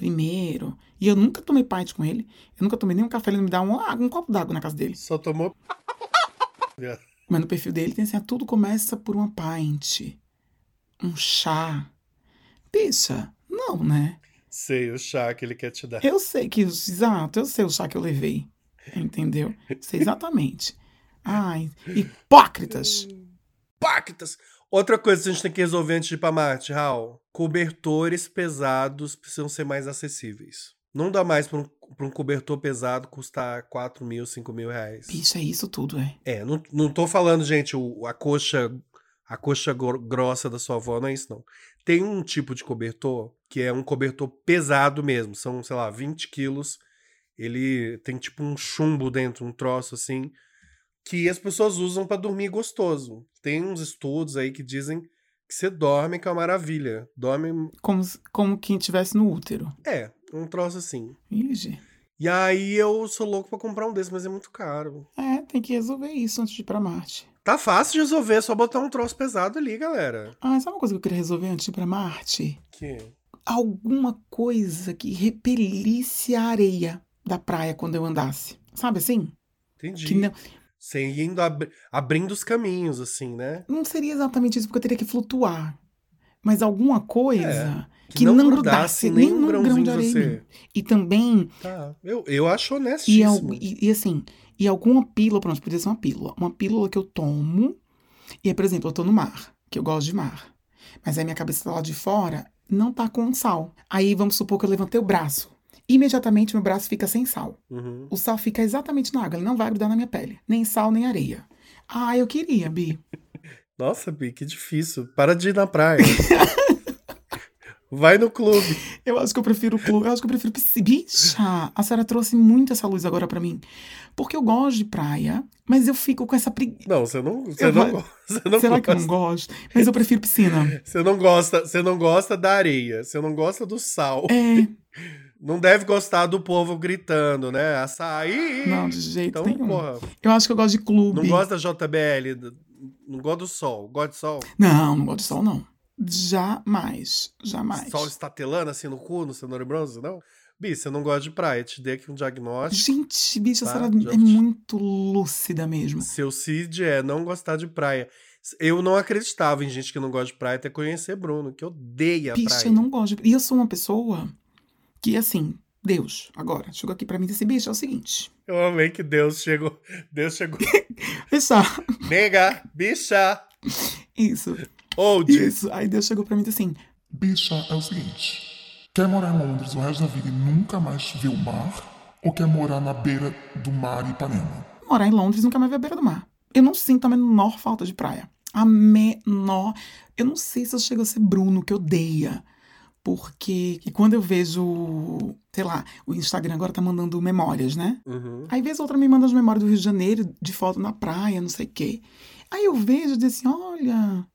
primeiro. E eu nunca tomei pint com ele. Eu nunca tomei nenhum café. Ele me dá um, um copo d'água na casa dele. Só tomou. Mas no perfil dele tem assim: ah, tudo começa por uma pint. Um chá. Bicha, não, né? Sei, o chá que ele quer te dar. Eu sei que. Exato, eu sei o chá que eu levei. Entendeu? Sei exatamente. Ai, hipócritas. Pactas! Outra coisa que a gente tem que resolver antes de ir pra Marte, Raul. Cobertores pesados precisam ser mais acessíveis. Não dá mais pra um, um cobertor pesado custar 4 mil, 5 mil reais. Bicha, é isso tudo, é. É, não, não tô falando, gente, o, a coxa a coxa gro- grossa da sua avó, não é isso não. Tem um tipo de cobertor que é um cobertor pesado mesmo, são, sei lá, 20 quilos. Ele tem tipo um chumbo dentro, um troço assim, que as pessoas usam pra dormir gostoso. Tem uns estudos aí que dizem que você dorme que é uma maravilha. Dorme, Como, como quem estivesse no útero. é, um troço assim. Ixi. E aí eu sou louco pra comprar um desses, mas é muito caro. É, tem que resolver isso antes de ir pra Marte. Tá fácil de resolver, é só botar um troço pesado ali, galera. Ah, sabe uma coisa que eu queria resolver antes de ir pra Marte? Que... Alguma coisa que repelisse a areia da praia quando eu andasse. Sabe assim? Entendi. Que não, Você indo abri- abrindo os caminhos, assim, né? não seria exatamente isso, porque eu teria que flutuar. Mas alguma coisa Que que, não não, grudasse nem um grão de areia. você. E também Tá. Eu, eu acho E, honestíssimo. al- e, e assim, e alguma pílula, pronto, podia ser uma pílula. Uma pílula que eu tomo. E aí, por exemplo, eu tô no mar, que eu gosto de mar. Mas aí minha cabeça tá lá de fora, não tá com sal. Aí vamos supor que eu levantei o braço. Imediatamente meu braço fica sem sal. Uhum. O sal fica exatamente na água, ele não vai grudar na minha pele. Nem sal, nem areia. Ah, eu queria, Bi. Nossa, Bi, que difícil. Para de ir na praia. Vai no clube. Eu acho que eu prefiro o clube. Eu acho que eu prefiro piscina. Bicha, a senhora trouxe muito essa luz agora pra mim. Porque eu gosto de praia, mas eu fico com essa preguiça. Não, você não, você Eu não, go- você não Será gosta. que eu não gosto? Mas eu prefiro piscina. Você não gosta, você não gosta da areia, você não gosta do sal. É, Não deve gostar do povo gritando, né? Açaí. não, de jeito Então, nenhum. porra, Eu acho que eu gosto de clube. não gosta da JBL, não gosta do sol. Gosta de sol? Não, não gosto de sol, não. Jamais. Jamais. Sol estatelando assim no cu, no cenoura bronze, não? Bi, você não gosta de praia, te dei aqui um diagnóstico. Gente, bicha, a Tá, senhora já é muito lúcida mesmo. Seu CID é não gostar de praia. Eu não acreditava em gente que não gosta de praia até conhecer Bruno, que odeia a Bicha, praia. eu não gosto. de- E eu sou uma pessoa que, assim, Deus, agora, chegou aqui pra mim e disse: bicha, é o seguinte. Eu amei que Deus chegou. Deus chegou. Bicha, Nega, bicha, isso, old. isso. Aí Deus chegou pra mim e disse assim: Bicha, é o seguinte: quer morar em Londres o resto da vida e nunca mais ver o mar? Ou quer morar na beira do mar em Ipanema? morar em Londres e nunca mais ver a beira do mar. Eu não sinto a menor falta de praia. A menor. Eu não sei se eu chego a ser Bruno, que odeia. Porque e quando eu vejo, sei lá, o Instagram agora tá mandando memórias, né? Uhum. Aí vez ou outra me manda as memórias do Rio de Janeiro, de foto na praia, não sei o quê. Aí eu vejo e digo assim, olha,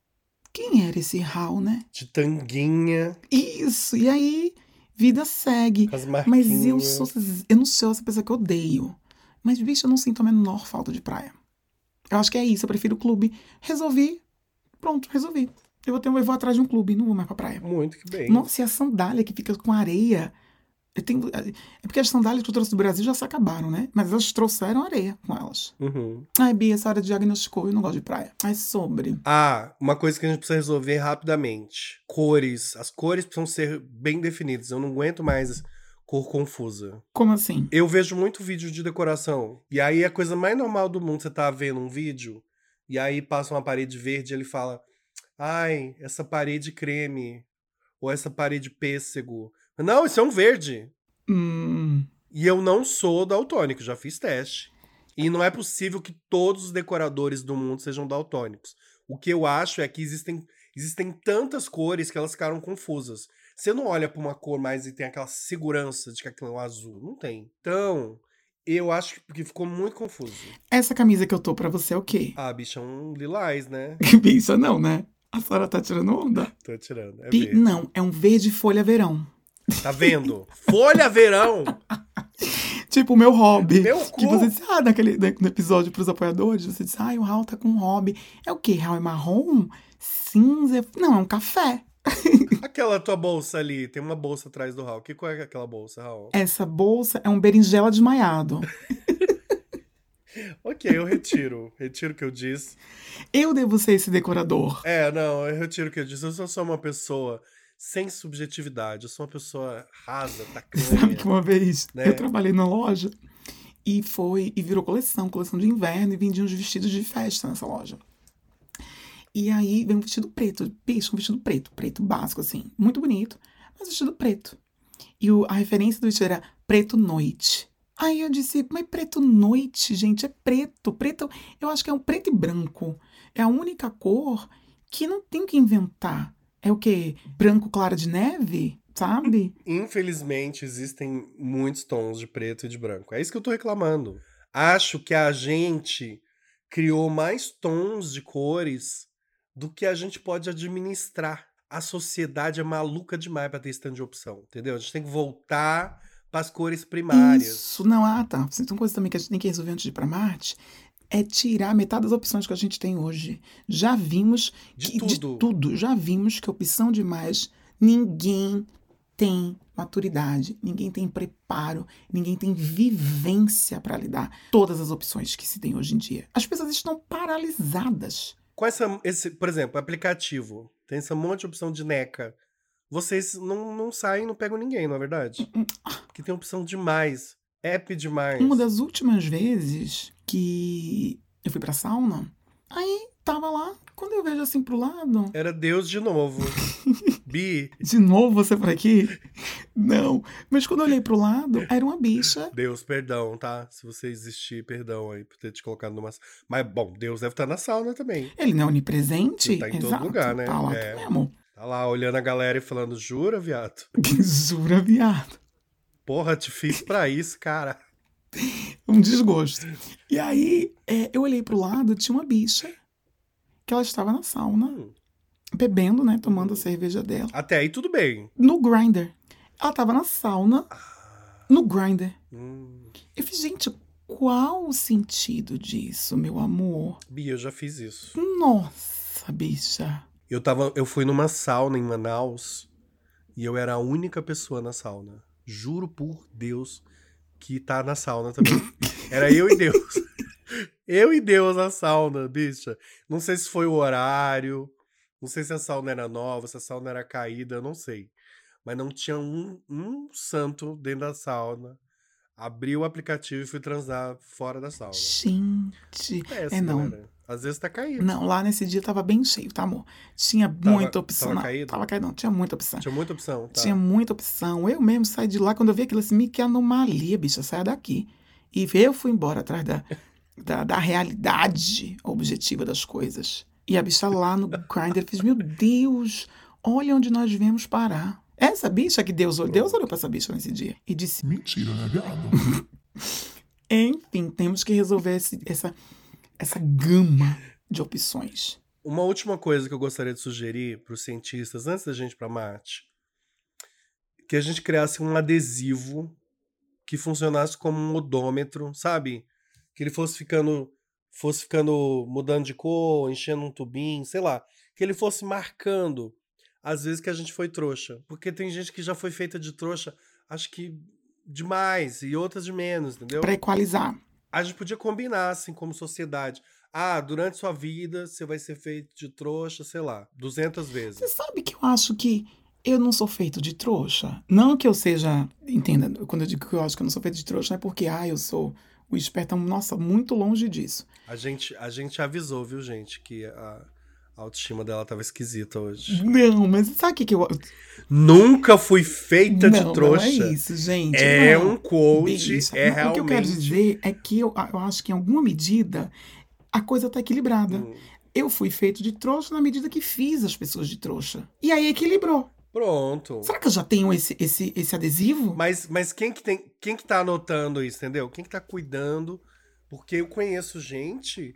quem era esse Raul, né? De tanguinha, Isso, e aí, vida segue. Mas eu sou, eu não sou essa pessoa que eu odeio. Mas, bicho, eu não sinto a menor falta de praia. Eu acho que é isso, eu prefiro o clube. Resolvi, pronto, resolvi. Eu vou, ter, eu vou atrás de um clube, não vou mais pra praia. Muito que bem. Nossa, e a sandália que fica com areia. Eu tenho, é porque as sandálias que eu trouxe do Brasil já se acabaram, né? Mas elas trouxeram areia com elas. Uhum. Ai, Bia, essa hora diagnosticou, eu não gosto de praia. Mas sobre. Ah, uma coisa que a gente precisa resolver rapidamente. Cores. As cores precisam ser bem definidas. Eu não aguento mais cor confusa. Como assim? Eu vejo muito vídeo de decoração. E aí a coisa mais normal do mundo, você tá vendo um vídeo, e aí passa uma parede verde e ele fala: Ai, essa parede creme. Ou essa parede pêssego. Não, isso é um verde. Hum, E eu não sou daltônico, já fiz teste. E não é possível que todos os decoradores do mundo sejam daltônicos. O que eu acho é que existem, existem tantas cores que elas ficaram confusas. Você não olha pra uma cor mais e tem aquela segurança de que aquilo é um azul. Não tem. Então, eu acho que ficou muito confuso. essa camisa que eu tô pra você é o quê? Ah, bicha, é um lilás, né? Bicha, não, né? A senhora tá tirando onda? Tô tirando. É Pi- não, é um verde folha verão. Tá vendo? Folha verão! Tipo o meu hobby. Meu Que cu! você disse, ah, naquele né, no episódio pros apoiadores, você disse, ah, o Raul tá com um hobby. É o quê? Raul é marrom? Cinza? Não, é um café. Aquela tua bolsa ali, tem uma bolsa atrás do Raul. Que qual é aquela bolsa, Raul? Essa bolsa é um berinjela desmaiado. Ok, eu retiro. retiro o que eu disse. Eu devo ser esse decorador. É, não, eu retiro o que eu disse. Eu só sou uma pessoa sem subjetividade. Eu sou uma pessoa rasa, Sabe que tacanha. uma vez Né? eu trabalhei na loja e foi e virou coleção, coleção de inverno e vendia uns vestidos de festa nessa loja. E aí veio um vestido preto, bicho, um vestido preto, preto básico assim, muito bonito, mas vestido preto. E o- a referência do vestido era preto noite. Aí eu disse, mas preto noite, gente, é preto. Preto, eu acho que é um preto e branco. É a única cor que não tem que inventar. É o quê? Branco clara de neve, sabe? Infelizmente, existem muitos tons de preto e de branco. É isso que eu tô reclamando. Acho que a gente criou mais tons de cores do que a gente pode administrar. A sociedade é maluca demais pra ter esse tanto de opção, entendeu? A gente tem que voltar pras cores primárias. Isso, não, ah tá. Tem uma coisa também que a gente tem que resolver antes de ir pra Marte. É tirar metade das opções que a gente tem hoje. Já vimos De que, tudo. de tudo, já vimos que opção demais, ninguém tem maturidade, ninguém tem preparo, ninguém tem vivência para lidar todas as opções que se tem hoje em dia. As pessoas estão paralisadas. Com essa, esse, por exemplo, aplicativo, tem esse monte de opção de NECA. Vocês não, não saem, não pegam ninguém, não é verdade? Porque tem opção demais. App demais. Uma das últimas vezes que eu fui pra sauna, aí tava lá, quando eu vejo assim pro lado, Era Deus de novo. Bi, De novo você por aqui? Não. Mas quando eu olhei pro lado, era uma bicha. Deus, perdão, tá? Se você existir, perdão aí por ter te colocado numa. Mas, bom, Deus deve estar na sauna também. Ele não é onipresente? Ele tá em todo lugar, né? Tá lá É. mesmo. Tá lá olhando a galera e falando, jura, viado? Jura, viado. Porra, te fiz pra isso, cara. Um desgosto. E aí, é, eu olhei pro lado, tinha uma bicha que ela estava na sauna, Hum, bebendo, né? Tomando a cerveja dela. até aí tudo bem. No grinder. Ela tava na sauna, no grinder. Hum, Eu falei, gente, qual o sentido disso, meu amor? Bia, eu já fiz isso. Nossa, bicha. Eu, tava, eu fui numa sauna em Manaus e eu era a única pessoa na sauna. Juro por Deus que tá na sauna também. Era eu e Deus. Eu e Deus na sauna, bicha. Não sei se foi o horário, não sei se a sauna era nova, se a sauna era caída, não sei. Mas não tinha um, um santo dentro da sauna. Abri o aplicativo e fui transar fora da sauna. Gente. Péssimo, É, não. né? Às vezes tá caído. Não, lá nesse dia tava bem cheio, tá, amor? Tinha Tava- muita opção. tava não, caído? Tava caído, não. Tinha muita opção. Tinha muita opção. Tá. Tinha muita opção. Eu mesmo saí de lá, quando eu vi aquilo assim, "Me, que anomalia, bicha, saia daqui. E eu fui embora atrás da, da, da realidade objetiva das coisas. E a bicha lá no Grindr fez, meu Deus, olha onde nós viemos parar. Essa bicha que Deus olhou, Deus olhou pra essa bicha nesse dia e disse, Mentira, né, viado? enfim, temos que resolver esse- essa, essa gama de opções. Uma última coisa que eu gostaria de sugerir para os cientistas, antes da gente ir para Marte, que a gente criasse um adesivo que funcionasse como um odômetro, sabe? Que ele fosse ficando, fosse ficando mudando de cor, enchendo um tubinho, sei lá, que ele fosse marcando às vezes que a gente foi trouxa, porque tem gente que já foi feita de trouxa, acho que demais e outras de menos, entendeu? Pra equalizar. A gente podia combinar, assim, como sociedade. Ah, durante sua vida você vai ser feito de trouxa, sei lá, 200 Você vezes. sabe que eu acho que eu não sou feito de trouxa? Não que eu seja. Entenda, quando eu digo que eu acho que eu não sou feito de trouxa, não é porque, ah, eu sou o espertão. Nossa, muito longe disso. A gente, a gente avisou, viu, gente, que a, a autoestima dela tava esquisita hoje. Não, mas sabe o que, que eu. Nunca fui feita não, de trouxa. Não é isso, gente. É não. um quote, Bicha, é não, realmente. O que eu quero dizer é que eu, eu acho que em alguma medida a coisa tá equilibrada. Hum, Eu fui feito de trouxa na medida que fiz as pessoas de trouxa. E aí equilibrou. Pronto. Será que eu já tenho esse, esse, esse adesivo? Mas, mas quem que tem, quem que tá anotando isso, entendeu? Quem que tá cuidando? Porque eu conheço gente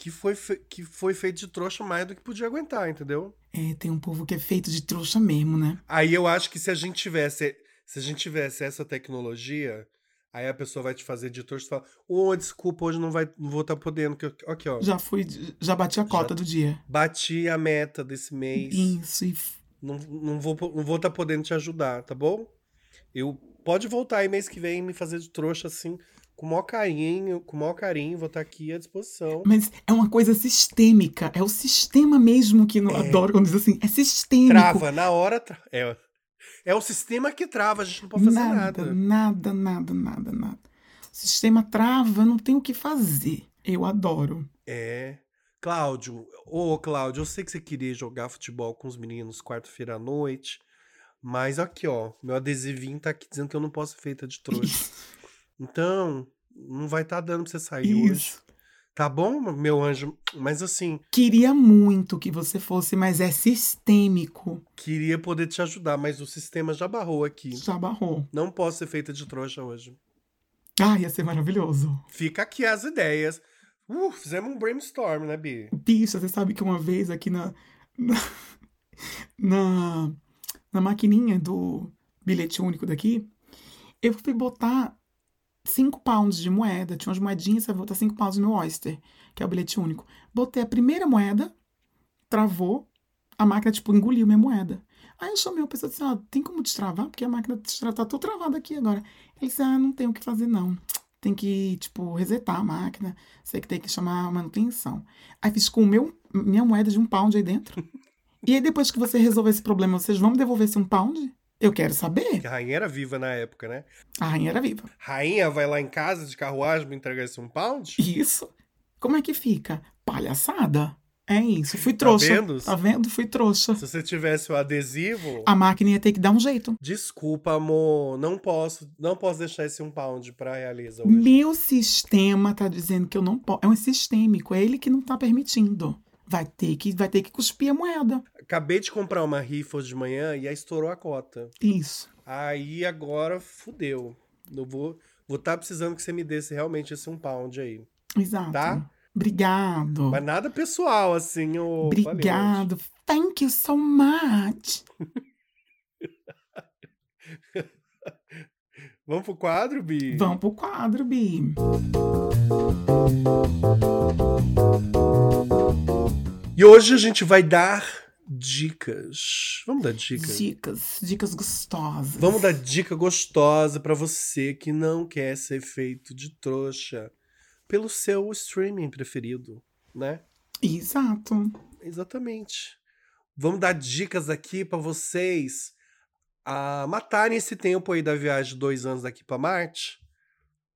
que foi, que foi feito de trouxa mais do que podia aguentar, entendeu? É, tem um povo que é feito de trouxa mesmo, né? Aí eu acho que se a gente tivesse, se a gente tivesse essa tecnologia, aí a pessoa vai te fazer de trouxa e fala: "Ô, desculpa, hoje não vai, não vou estar podendo, que aqui, ó. Já fui, já bati a cota do dia. Bati a meta desse mês. Isso, e f- Não, não vou não vou estar podendo te ajudar, tá bom? Eu pode voltar aí mês que vem e me fazer de trouxa assim, com o maior carinho, com o maior carinho, vou estar aqui à disposição. mas é uma coisa sistêmica. É o sistema mesmo que eu adoro quando diz assim. É sistêmico. Trava na hora, tra- é. É o sistema que trava, a gente não pode fazer nada, nada. nada, nada, nada, nada. O sistema trava, não tem o que fazer. Eu adoro. É. Cláudio, ô Cláudio, eu sei que você queria jogar futebol com os meninos quarta-feira à noite, mas aqui, ó, meu adesivinho tá aqui dizendo que eu não posso ser feita de trouxa. Então, não vai estar dando pra você sair hoje. Isso. Tá bom, meu anjo? Mas assim, Queria muito que você fosse, mas é sistêmico. queria poder te ajudar, mas o sistema já barrou aqui. Já barrou. Não posso ser feita de trouxa hoje. Ah, ia ser maravilhoso. Fica aqui as ideias. Uh, fizemos um brainstorm, né, Bi? Bicha, você sabe que uma vez aqui na. Na, na, na maquininha do bilhete único daqui, eu fui botar 5 pounds de moeda. Tinha umas moedinhas, você vai botar 5 pounds no meu Oyster, que é o bilhete único. Botei a primeira moeda, travou, a máquina, tipo, engoliu minha moeda. Aí eu chamei uma pessoa e disse: Ah, tem como destravar? Porque a máquina destra- tá toda travada aqui agora. Ele disse: Ah, não tem o que fazer, não. Tem que, tipo, resetar a máquina. Sei que tem que chamar a manutenção. Aí fiz com o meu, minha moeda de um pound aí dentro. E aí, depois que você resolver esse problema, vocês vão me devolver esse um pound? Eu quero saber. Que a rainha era viva na época, né? A rainha era viva. Rainha vai lá em casa de carruagem me entregar esse um pound? Isso. Como é que fica? Palhaçada. É isso. Fui trouxa. vendo? Tá vendo? Fui trouxa. Se você tivesse o adesivo, A máquina ia ter que dar um jeito. desculpa, amor, não posso, não posso deixar esse um pound pra realiza hoje. Meu sistema tá dizendo que eu não posso. É um sistêmico. É ele que não tá permitindo. Vai ter que, vai ter que cuspir a moeda. Acabei de comprar uma rifa de manhã e aí estourou a cota. Isso. Aí agora fudeu. Eu vou vou estar precisando que você me desse realmente esse um pound aí. Exato. Tá? Obrigado. Mas nada pessoal, assim, ô. Obrigado. Thank you so much. Vamos pro quadro, Bi? Vamos pro quadro, Bi. E hoje a gente vai dar dicas. Vamos dar dicas. Dicas, dicas gostosas. Vamos dar dica gostosa para você que não quer ser feito de trouxa pelo seu streaming preferido, né? Exato. Exatamente. Vamos dar dicas aqui para vocês a matarem esse tempo aí da viagem de dois anos daqui para Marte,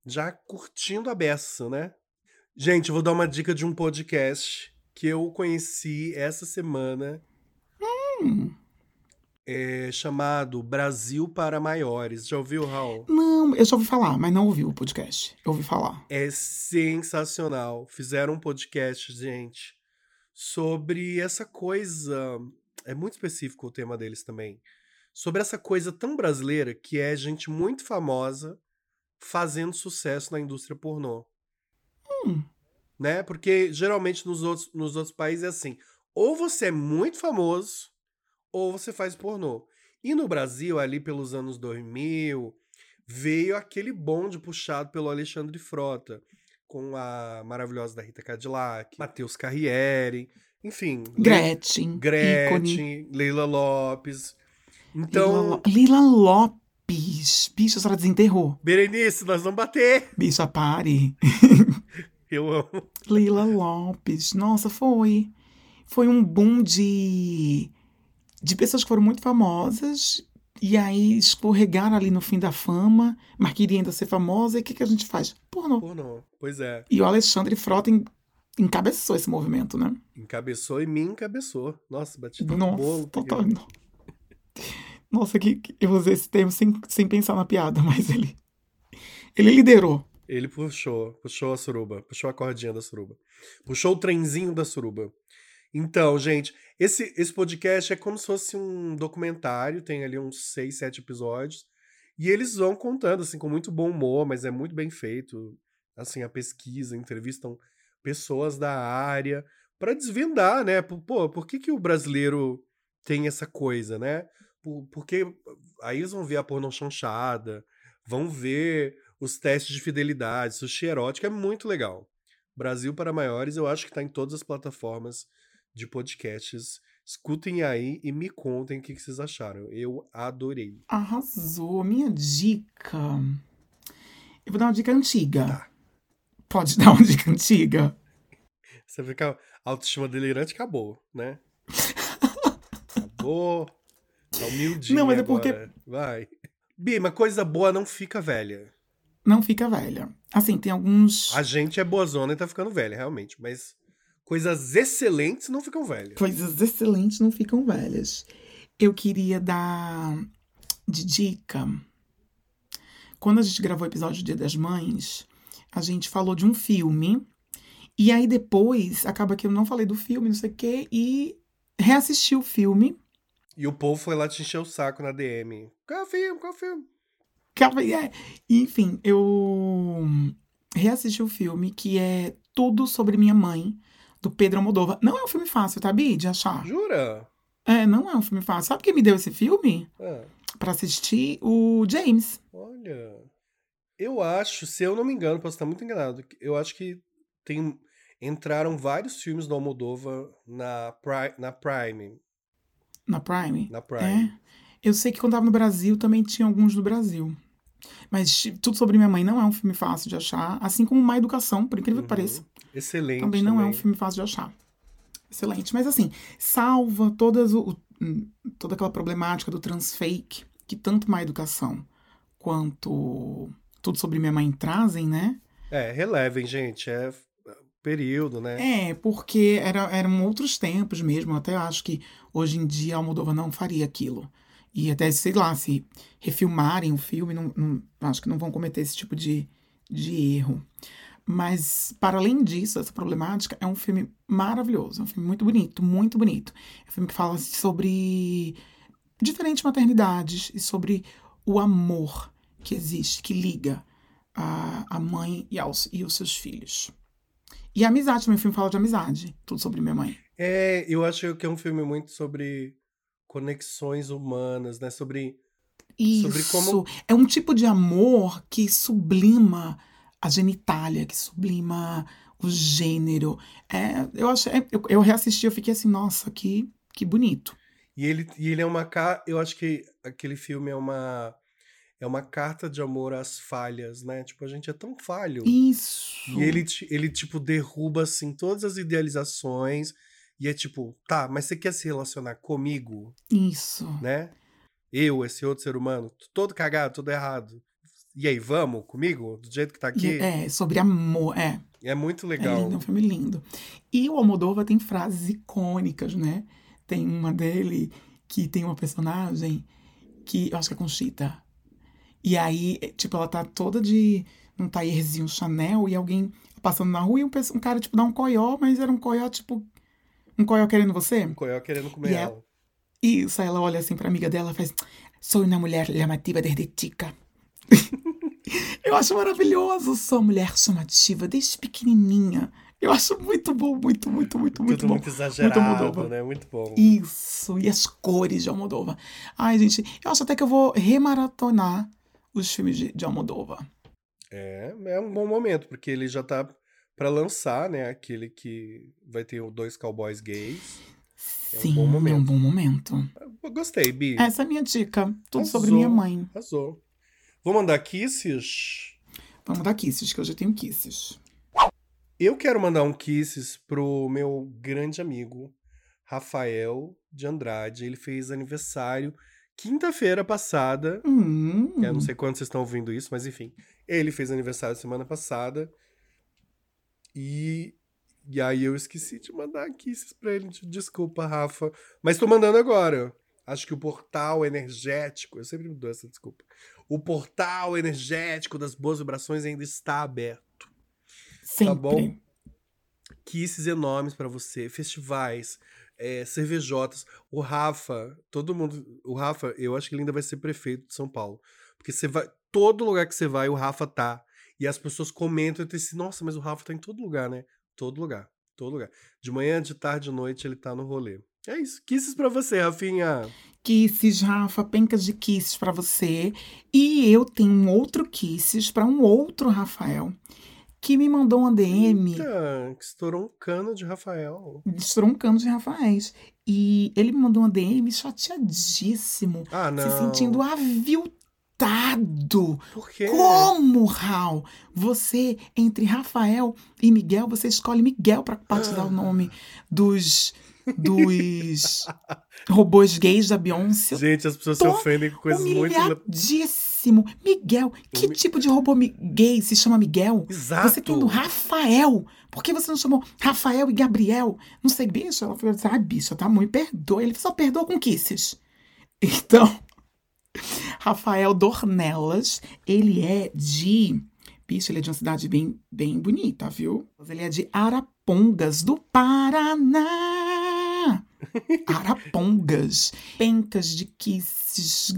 já curtindo a beça, né? Gente, eu vou dar uma dica de um podcast que eu conheci essa semana. Hum. É chamado Brasil para Maiores. Já ouviu, Raul? Não, eu já ouvi falar, mas não ouvi o podcast. Eu ouvi falar. É sensacional. Fizeram um podcast, gente, sobre essa coisa. É muito específico o tema deles também. Sobre essa coisa tão brasileira que é gente muito famosa fazendo sucesso na indústria pornô. Hum. Né? Porque geralmente nos outros, nos outros países é assim: ou você é muito famoso, ou você faz pornô. E no Brasil, ali pelos anos 2000, veio aquele bonde puxado pelo Alexandre Frota, com a maravilhosa da Rita Cadillac, Matheus Carriere, enfim. Gretchen. Gretchen, ícone. Leila Lopes. Então, Lila Lopes. Bicho, a senhora desenterrou. Berenice, nós vamos bater. Bicho, pare. Eu amo. Leila Lopes. Nossa, foi. Foi um boom de, de pessoas que foram muito famosas e aí escorregaram ali no fim da fama, mas queriam ainda ser famosa. E o que, que a gente faz? Pornô. Pornô, pois é. E o Alexandre Frota en- encabeçou esse movimento, né? Encabeçou e me encabeçou. Nossa, bati no Nossa, bolo. total. não. Nossa, que, que- eu usei esse termo sem, sem pensar na piada, mas ele. Ele liderou. Ele puxou, puxou a suruba, puxou a cordinha da suruba. Puxou o trenzinho da suruba. Então, gente, esse, esse podcast é como se fosse um documentário, tem ali uns seis, sete episódios, e eles vão contando, assim, com muito bom humor, mas é muito bem feito, assim, a pesquisa, entrevistam pessoas da área, para desvendar, né, pô, por que que o brasileiro tem essa coisa, né? Por- Porque aí eles vão ver a pornô chanchada, vão ver os testes de fidelidade, sushi erótico, é muito legal. Brasil para Maiores, eu acho que tá em todas as plataformas de podcasts. Escutem aí e me contem o que, que vocês acharam. Eu adorei. Arrasou. Minha dica. Eu vou dar uma dica antiga. Tá. Pode dar uma dica antiga? Você fica autoestima delirante, acabou, né? acabou. Tá humildinho Não, mas é agora. porque- Vai. Bi, mas coisa boa não fica velha. Não fica velha. Assim, tem alguns. A gente é boazona e tá ficando velha, realmente. Mas coisas excelentes não ficam velhas. Coisas excelentes não ficam velhas. Eu queria dar de dica. Quando a gente gravou o episódio do Dia das Mães, a gente falou de um filme. E aí depois, acaba que eu não falei do filme, não sei o quê, e reassisti o filme. E o povo foi lá te encher o saco na DM. Qual é o filme? Qual é o filme? É. Enfim, eu reassisti o filme que é Tudo Sobre Minha Mãe, do Pedro Almodóvar. Não é um filme fácil, tá, Bi, de achar. Jura? É, não é um filme fácil. Sabe quem me deu esse filme? Ah, Pra assistir? O James. olha. Eu acho, se eu não me engano, posso estar muito enganado. Eu acho que tem entraram vários filmes do Almodóvar na Prime, na Prime, Na Prime. na Prime. É. Eu sei que quando tava no Brasil também tinha alguns do Brasil. Mas Tudo Sobre Minha Mãe não é um filme fácil de achar. Assim como Má Educação, por incrível que Uhum. pareça. Excelente. também não é um filme fácil de achar. Excelente. Mas assim, salva todas o, o- toda aquela problemática do transfake que tanto Má Educação quanto Tudo Sobre Minha Mãe trazem, né? É, relevem, gente. É período, né? É, porque era, eram outros tempos mesmo. Eu até acho que hoje em dia a Almodóvar não faria aquilo. E até, sei lá, se refilmarem o filme, não, não- acho que não vão cometer esse tipo de, de erro. Mas, para além disso, essa problemática, é um filme maravilhoso. É um filme muito bonito, muito bonito. É um filme que fala sobre diferentes maternidades e sobre o amor que existe, que liga a, a mãe e, aos, e os seus filhos. E a amizade o filme fala de amizade. Tudo sobre minha mãe. É, eu acho que é um filme muito sobre conexões humanas, né? Sobre. Isso. Sobre como- É um tipo de amor que sublima a genitália, que sublima o gênero. É, eu, acho, é, eu, eu reassisti, eu fiquei assim, nossa, que, que bonito. E ele, e ele é uma. Eu acho que aquele filme é uma. É uma carta de amor às falhas, né? Tipo, a gente é tão falho. Isso. E ele, ele, tipo, derruba, assim, todas as idealizações. E é tipo, tá, mas você quer se relacionar comigo, Isso. né? Eu, esse outro ser humano, todo cagado, todo errado. E aí, vamos comigo? Do jeito que tá aqui? É, sobre amor, é. É, muito É legal. lindo, é um filme lindo. E o Almodóvar tem frases icônicas, né? Tem uma dele que tem uma personagem que eu acho que é Conchita. E aí, é, tipo, ela tá toda de um taierzinho Chanel e alguém passando na rua e um, um cara, tipo, dá um coió, mas era um coió, tipo, um coió querendo você. O Coel querendo comer E é- ela. Isso, aí ela olha assim pra amiga dela e faz: Sou uma mulher chamativa desde chica. Eu acho maravilhoso. Sou uma mulher chamativa desde pequenininha. Eu acho muito bom, muito, muito, muito, muito Tudo bom. muito exagerado, Almodóvar. né? Muito bom. Isso, e as cores de Almodóvar. Ai, gente, eu acho até que eu vou remaratonar os filmes de, de Almodóvar. É, é um bom momento, porque ele já tá pra lançar, né? Aquele que vai ter dois cowboys gays. É um Sim, bom é um momento. bom momento. Eu gostei, Bi. Essa é a minha dica. Tudo sobre Arrasou. minha mãe. Arrasou. Vou mandar kisses. Vamos dar kisses, que eu já tenho kisses. Eu quero mandar um kisses pro meu grande amigo, Rafael de Andrade. Ele fez aniversário quinta-feira passada. Hum, Eu não sei quando vocês estão ouvindo isso, mas enfim. Ele fez aniversário semana passada. E, e aí eu esqueci de mandar kisses pra ele. Desculpa, Rafa. Mas tô mandando agora. Acho que o portal energético. Eu sempre me dou essa desculpa. O portal energético das boas vibrações ainda está aberto. sempre. Tá bom? Kisses enormes pra você, festivais, é, cervejotas. O Rafa, todo mundo. O Rafa, eu acho que ele ainda vai ser prefeito de São Paulo. Porque você vai. Todo lugar que você vai, o Rafa tá. E as pessoas comentam e assim, nossa, mas o Rafa tá em todo lugar, né? Todo lugar. Todo lugar. De manhã, de tarde, de noite, ele tá no rolê. É isso. Kisses pra você, Rafinha. Kisses, Rafa, pencas de kisses pra você. E eu tenho um outro kisses pra um outro Rafael que me mandou uma DM Eita, que estourou um cano de Rafael. destroncando de Rafaéis. E ele me mandou uma DM chateadíssimo, Ah, não. se sentindo aviltado. Por quê? Como, Raul? Você, entre Rafael e Miguel, você escolhe Miguel pra batizar o nome dos, dos robôs gays da Beyoncé. Gente, as pessoas se ofendem com coisas muito. Miguel, que tipo de robô gay se chama Miguel? Exato. Você tendo Rafael. Por que você não chamou Rafael e Gabriel? Não sei, bicho. Ela falou assim, ah, bicho, tá, me perdoa. Ele só perdoa com kisses. Então, Rafael Dornelas, ele é de... Bicho, ele é de uma cidade bem, bem bonita, viu? Ele é de Arapongas, do Paraná. Arapongas. Pencas de kisses,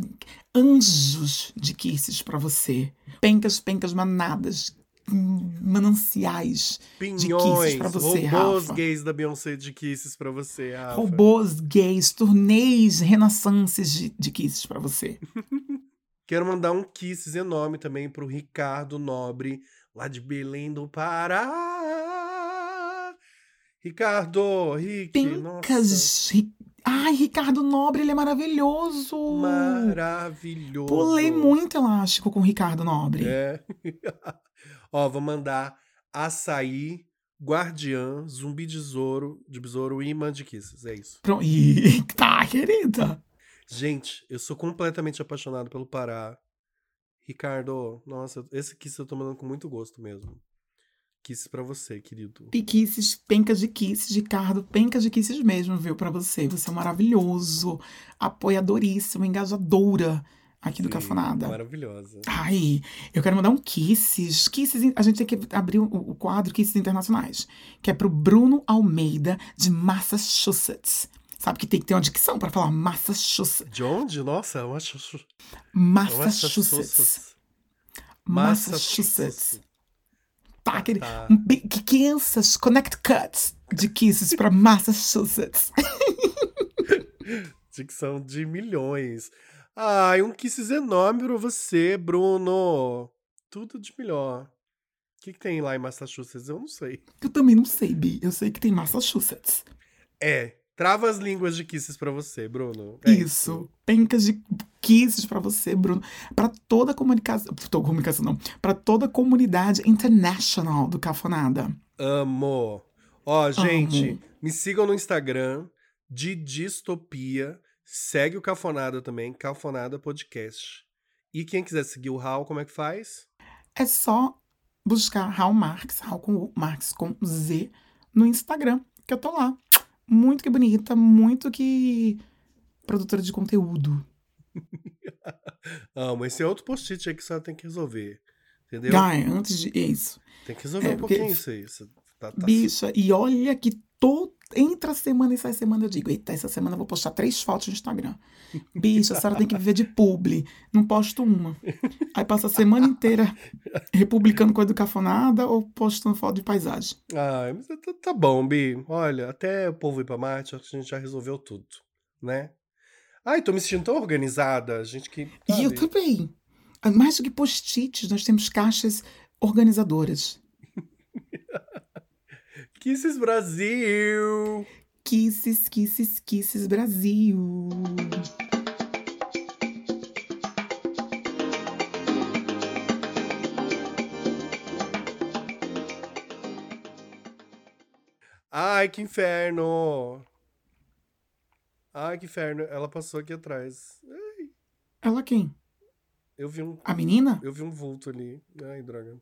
anjos de kisses pra você. Pencas, pencas, manadas, mananciais Pinhões, pra você, robôs Rafa. gays da Beyoncé de kisses pra você, Rafa. robôs gays, turnês, renaissances de, de kisses pra você. Quero mandar um kisses enorme também pro Ricardo Nobre, lá de Belém do Pará. Ricardo, Rick. Ri- Ai, Ricardo Nobre, ele é maravilhoso. maravilhoso. Pulei muito elástico com o Ricardo Nobre. É. Ó, vou mandar açaí, guardiã, zumbi de besouro, de besouro e imã de kisses, é isso. Pronto. Ih, tá, querida. Gente, eu sou completamente apaixonado pelo Pará. Ricardo, nossa, esse kiss eu tô mandando com muito gosto mesmo. Kiss pra você, querido. Piquices, pencas de kisses, Ricardo, pencas de kisses mesmo, viu, pra você. Você é maravilhoso, apoiadoríssimo, engajadora aqui do Sim, Cafonada. Maravilhosa. Ai, eu quero mandar um Kisses. Kisses, a gente tem que abrir o, o quadro Kisses Internacionais, que é pro Bruno Almeida, de Massachusetts. Sabe que tem que ter uma dicção para falar Massachusetts. De onde? Nossa, é uma chuchu- Massachusetts. Massachusetts. Tá, aquele, Tá. um crianças Connecticut de Kisses para Massachusetts. Dicção de milhões. Ai, um kisses enorme pra você, Bruno. Tudo de melhor. O que, que tem lá em Massachusetts? Eu não sei. Eu também não sei, Bi. Eu sei que tem Massachusetts. É, trava as línguas de kisses pra você, Bruno. É Isso. Pencas de kisses pra você, Bruno. Pra toda a comunicação. Comunicação, não. Pra toda a comunidade international do Cafonada. Amo. Ó, gente, Amo. me sigam no Instagram, de Distopia. Segue o Cafonada também, Cafonada Podcast. E quem quiser seguir o Raul, como é que faz? É só buscar Raul Marx, Raul com U, Marx com Z, no Instagram, que eu tô lá. Muito que bonita, muito que produtora de conteúdo. Amo. Esse é outro post-it aí que você tem que resolver. Entendeu? Ai, antes de. Isso. Tem que resolver É, um porque- pouquinho isso aí. Tá, tá- Bicha, e olha que tô, entra semana e sai semana eu digo, eita, essa semana eu vou postar três fotos no Instagram. Bicha, a senhora tem que viver de publi. Não posto uma. Aí passa a semana inteira republicando coisa do cafonada ou postando foto de paisagem. Ah, mas tá, tá bom, Bi. Olha, até o povo ir pra Marte, acho que a gente já resolveu tudo, né? Ai, tô me sentindo tão organizada, gente que. E eu sabe? também. Mais do que post-its, nós temos caixas organizadoras. Kisses Brasil! Kisses, kisses, kisses Brasil. Ai, que inferno! Ai, que inferno. Ela passou aqui atrás. Ela quem? Eu vi um, A menina? eu vi um vulto ali. Ai, droga.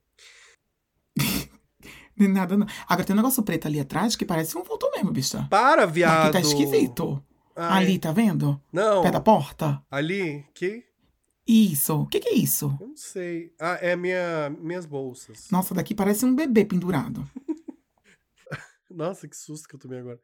Nem nada, não. Agora tem um negócio preto ali atrás que parece um vulto mesmo, bicha. Para, Aqui viado! tá esquisito. Ai, Ali, tá vendo? Não, Pé da porta? ali, que? Isso. O que, que é isso? Eu não sei. Ah, é minha, minhas bolsas. Nossa, daqui parece um bebê pendurado. Nossa, que susto que eu tomei agora.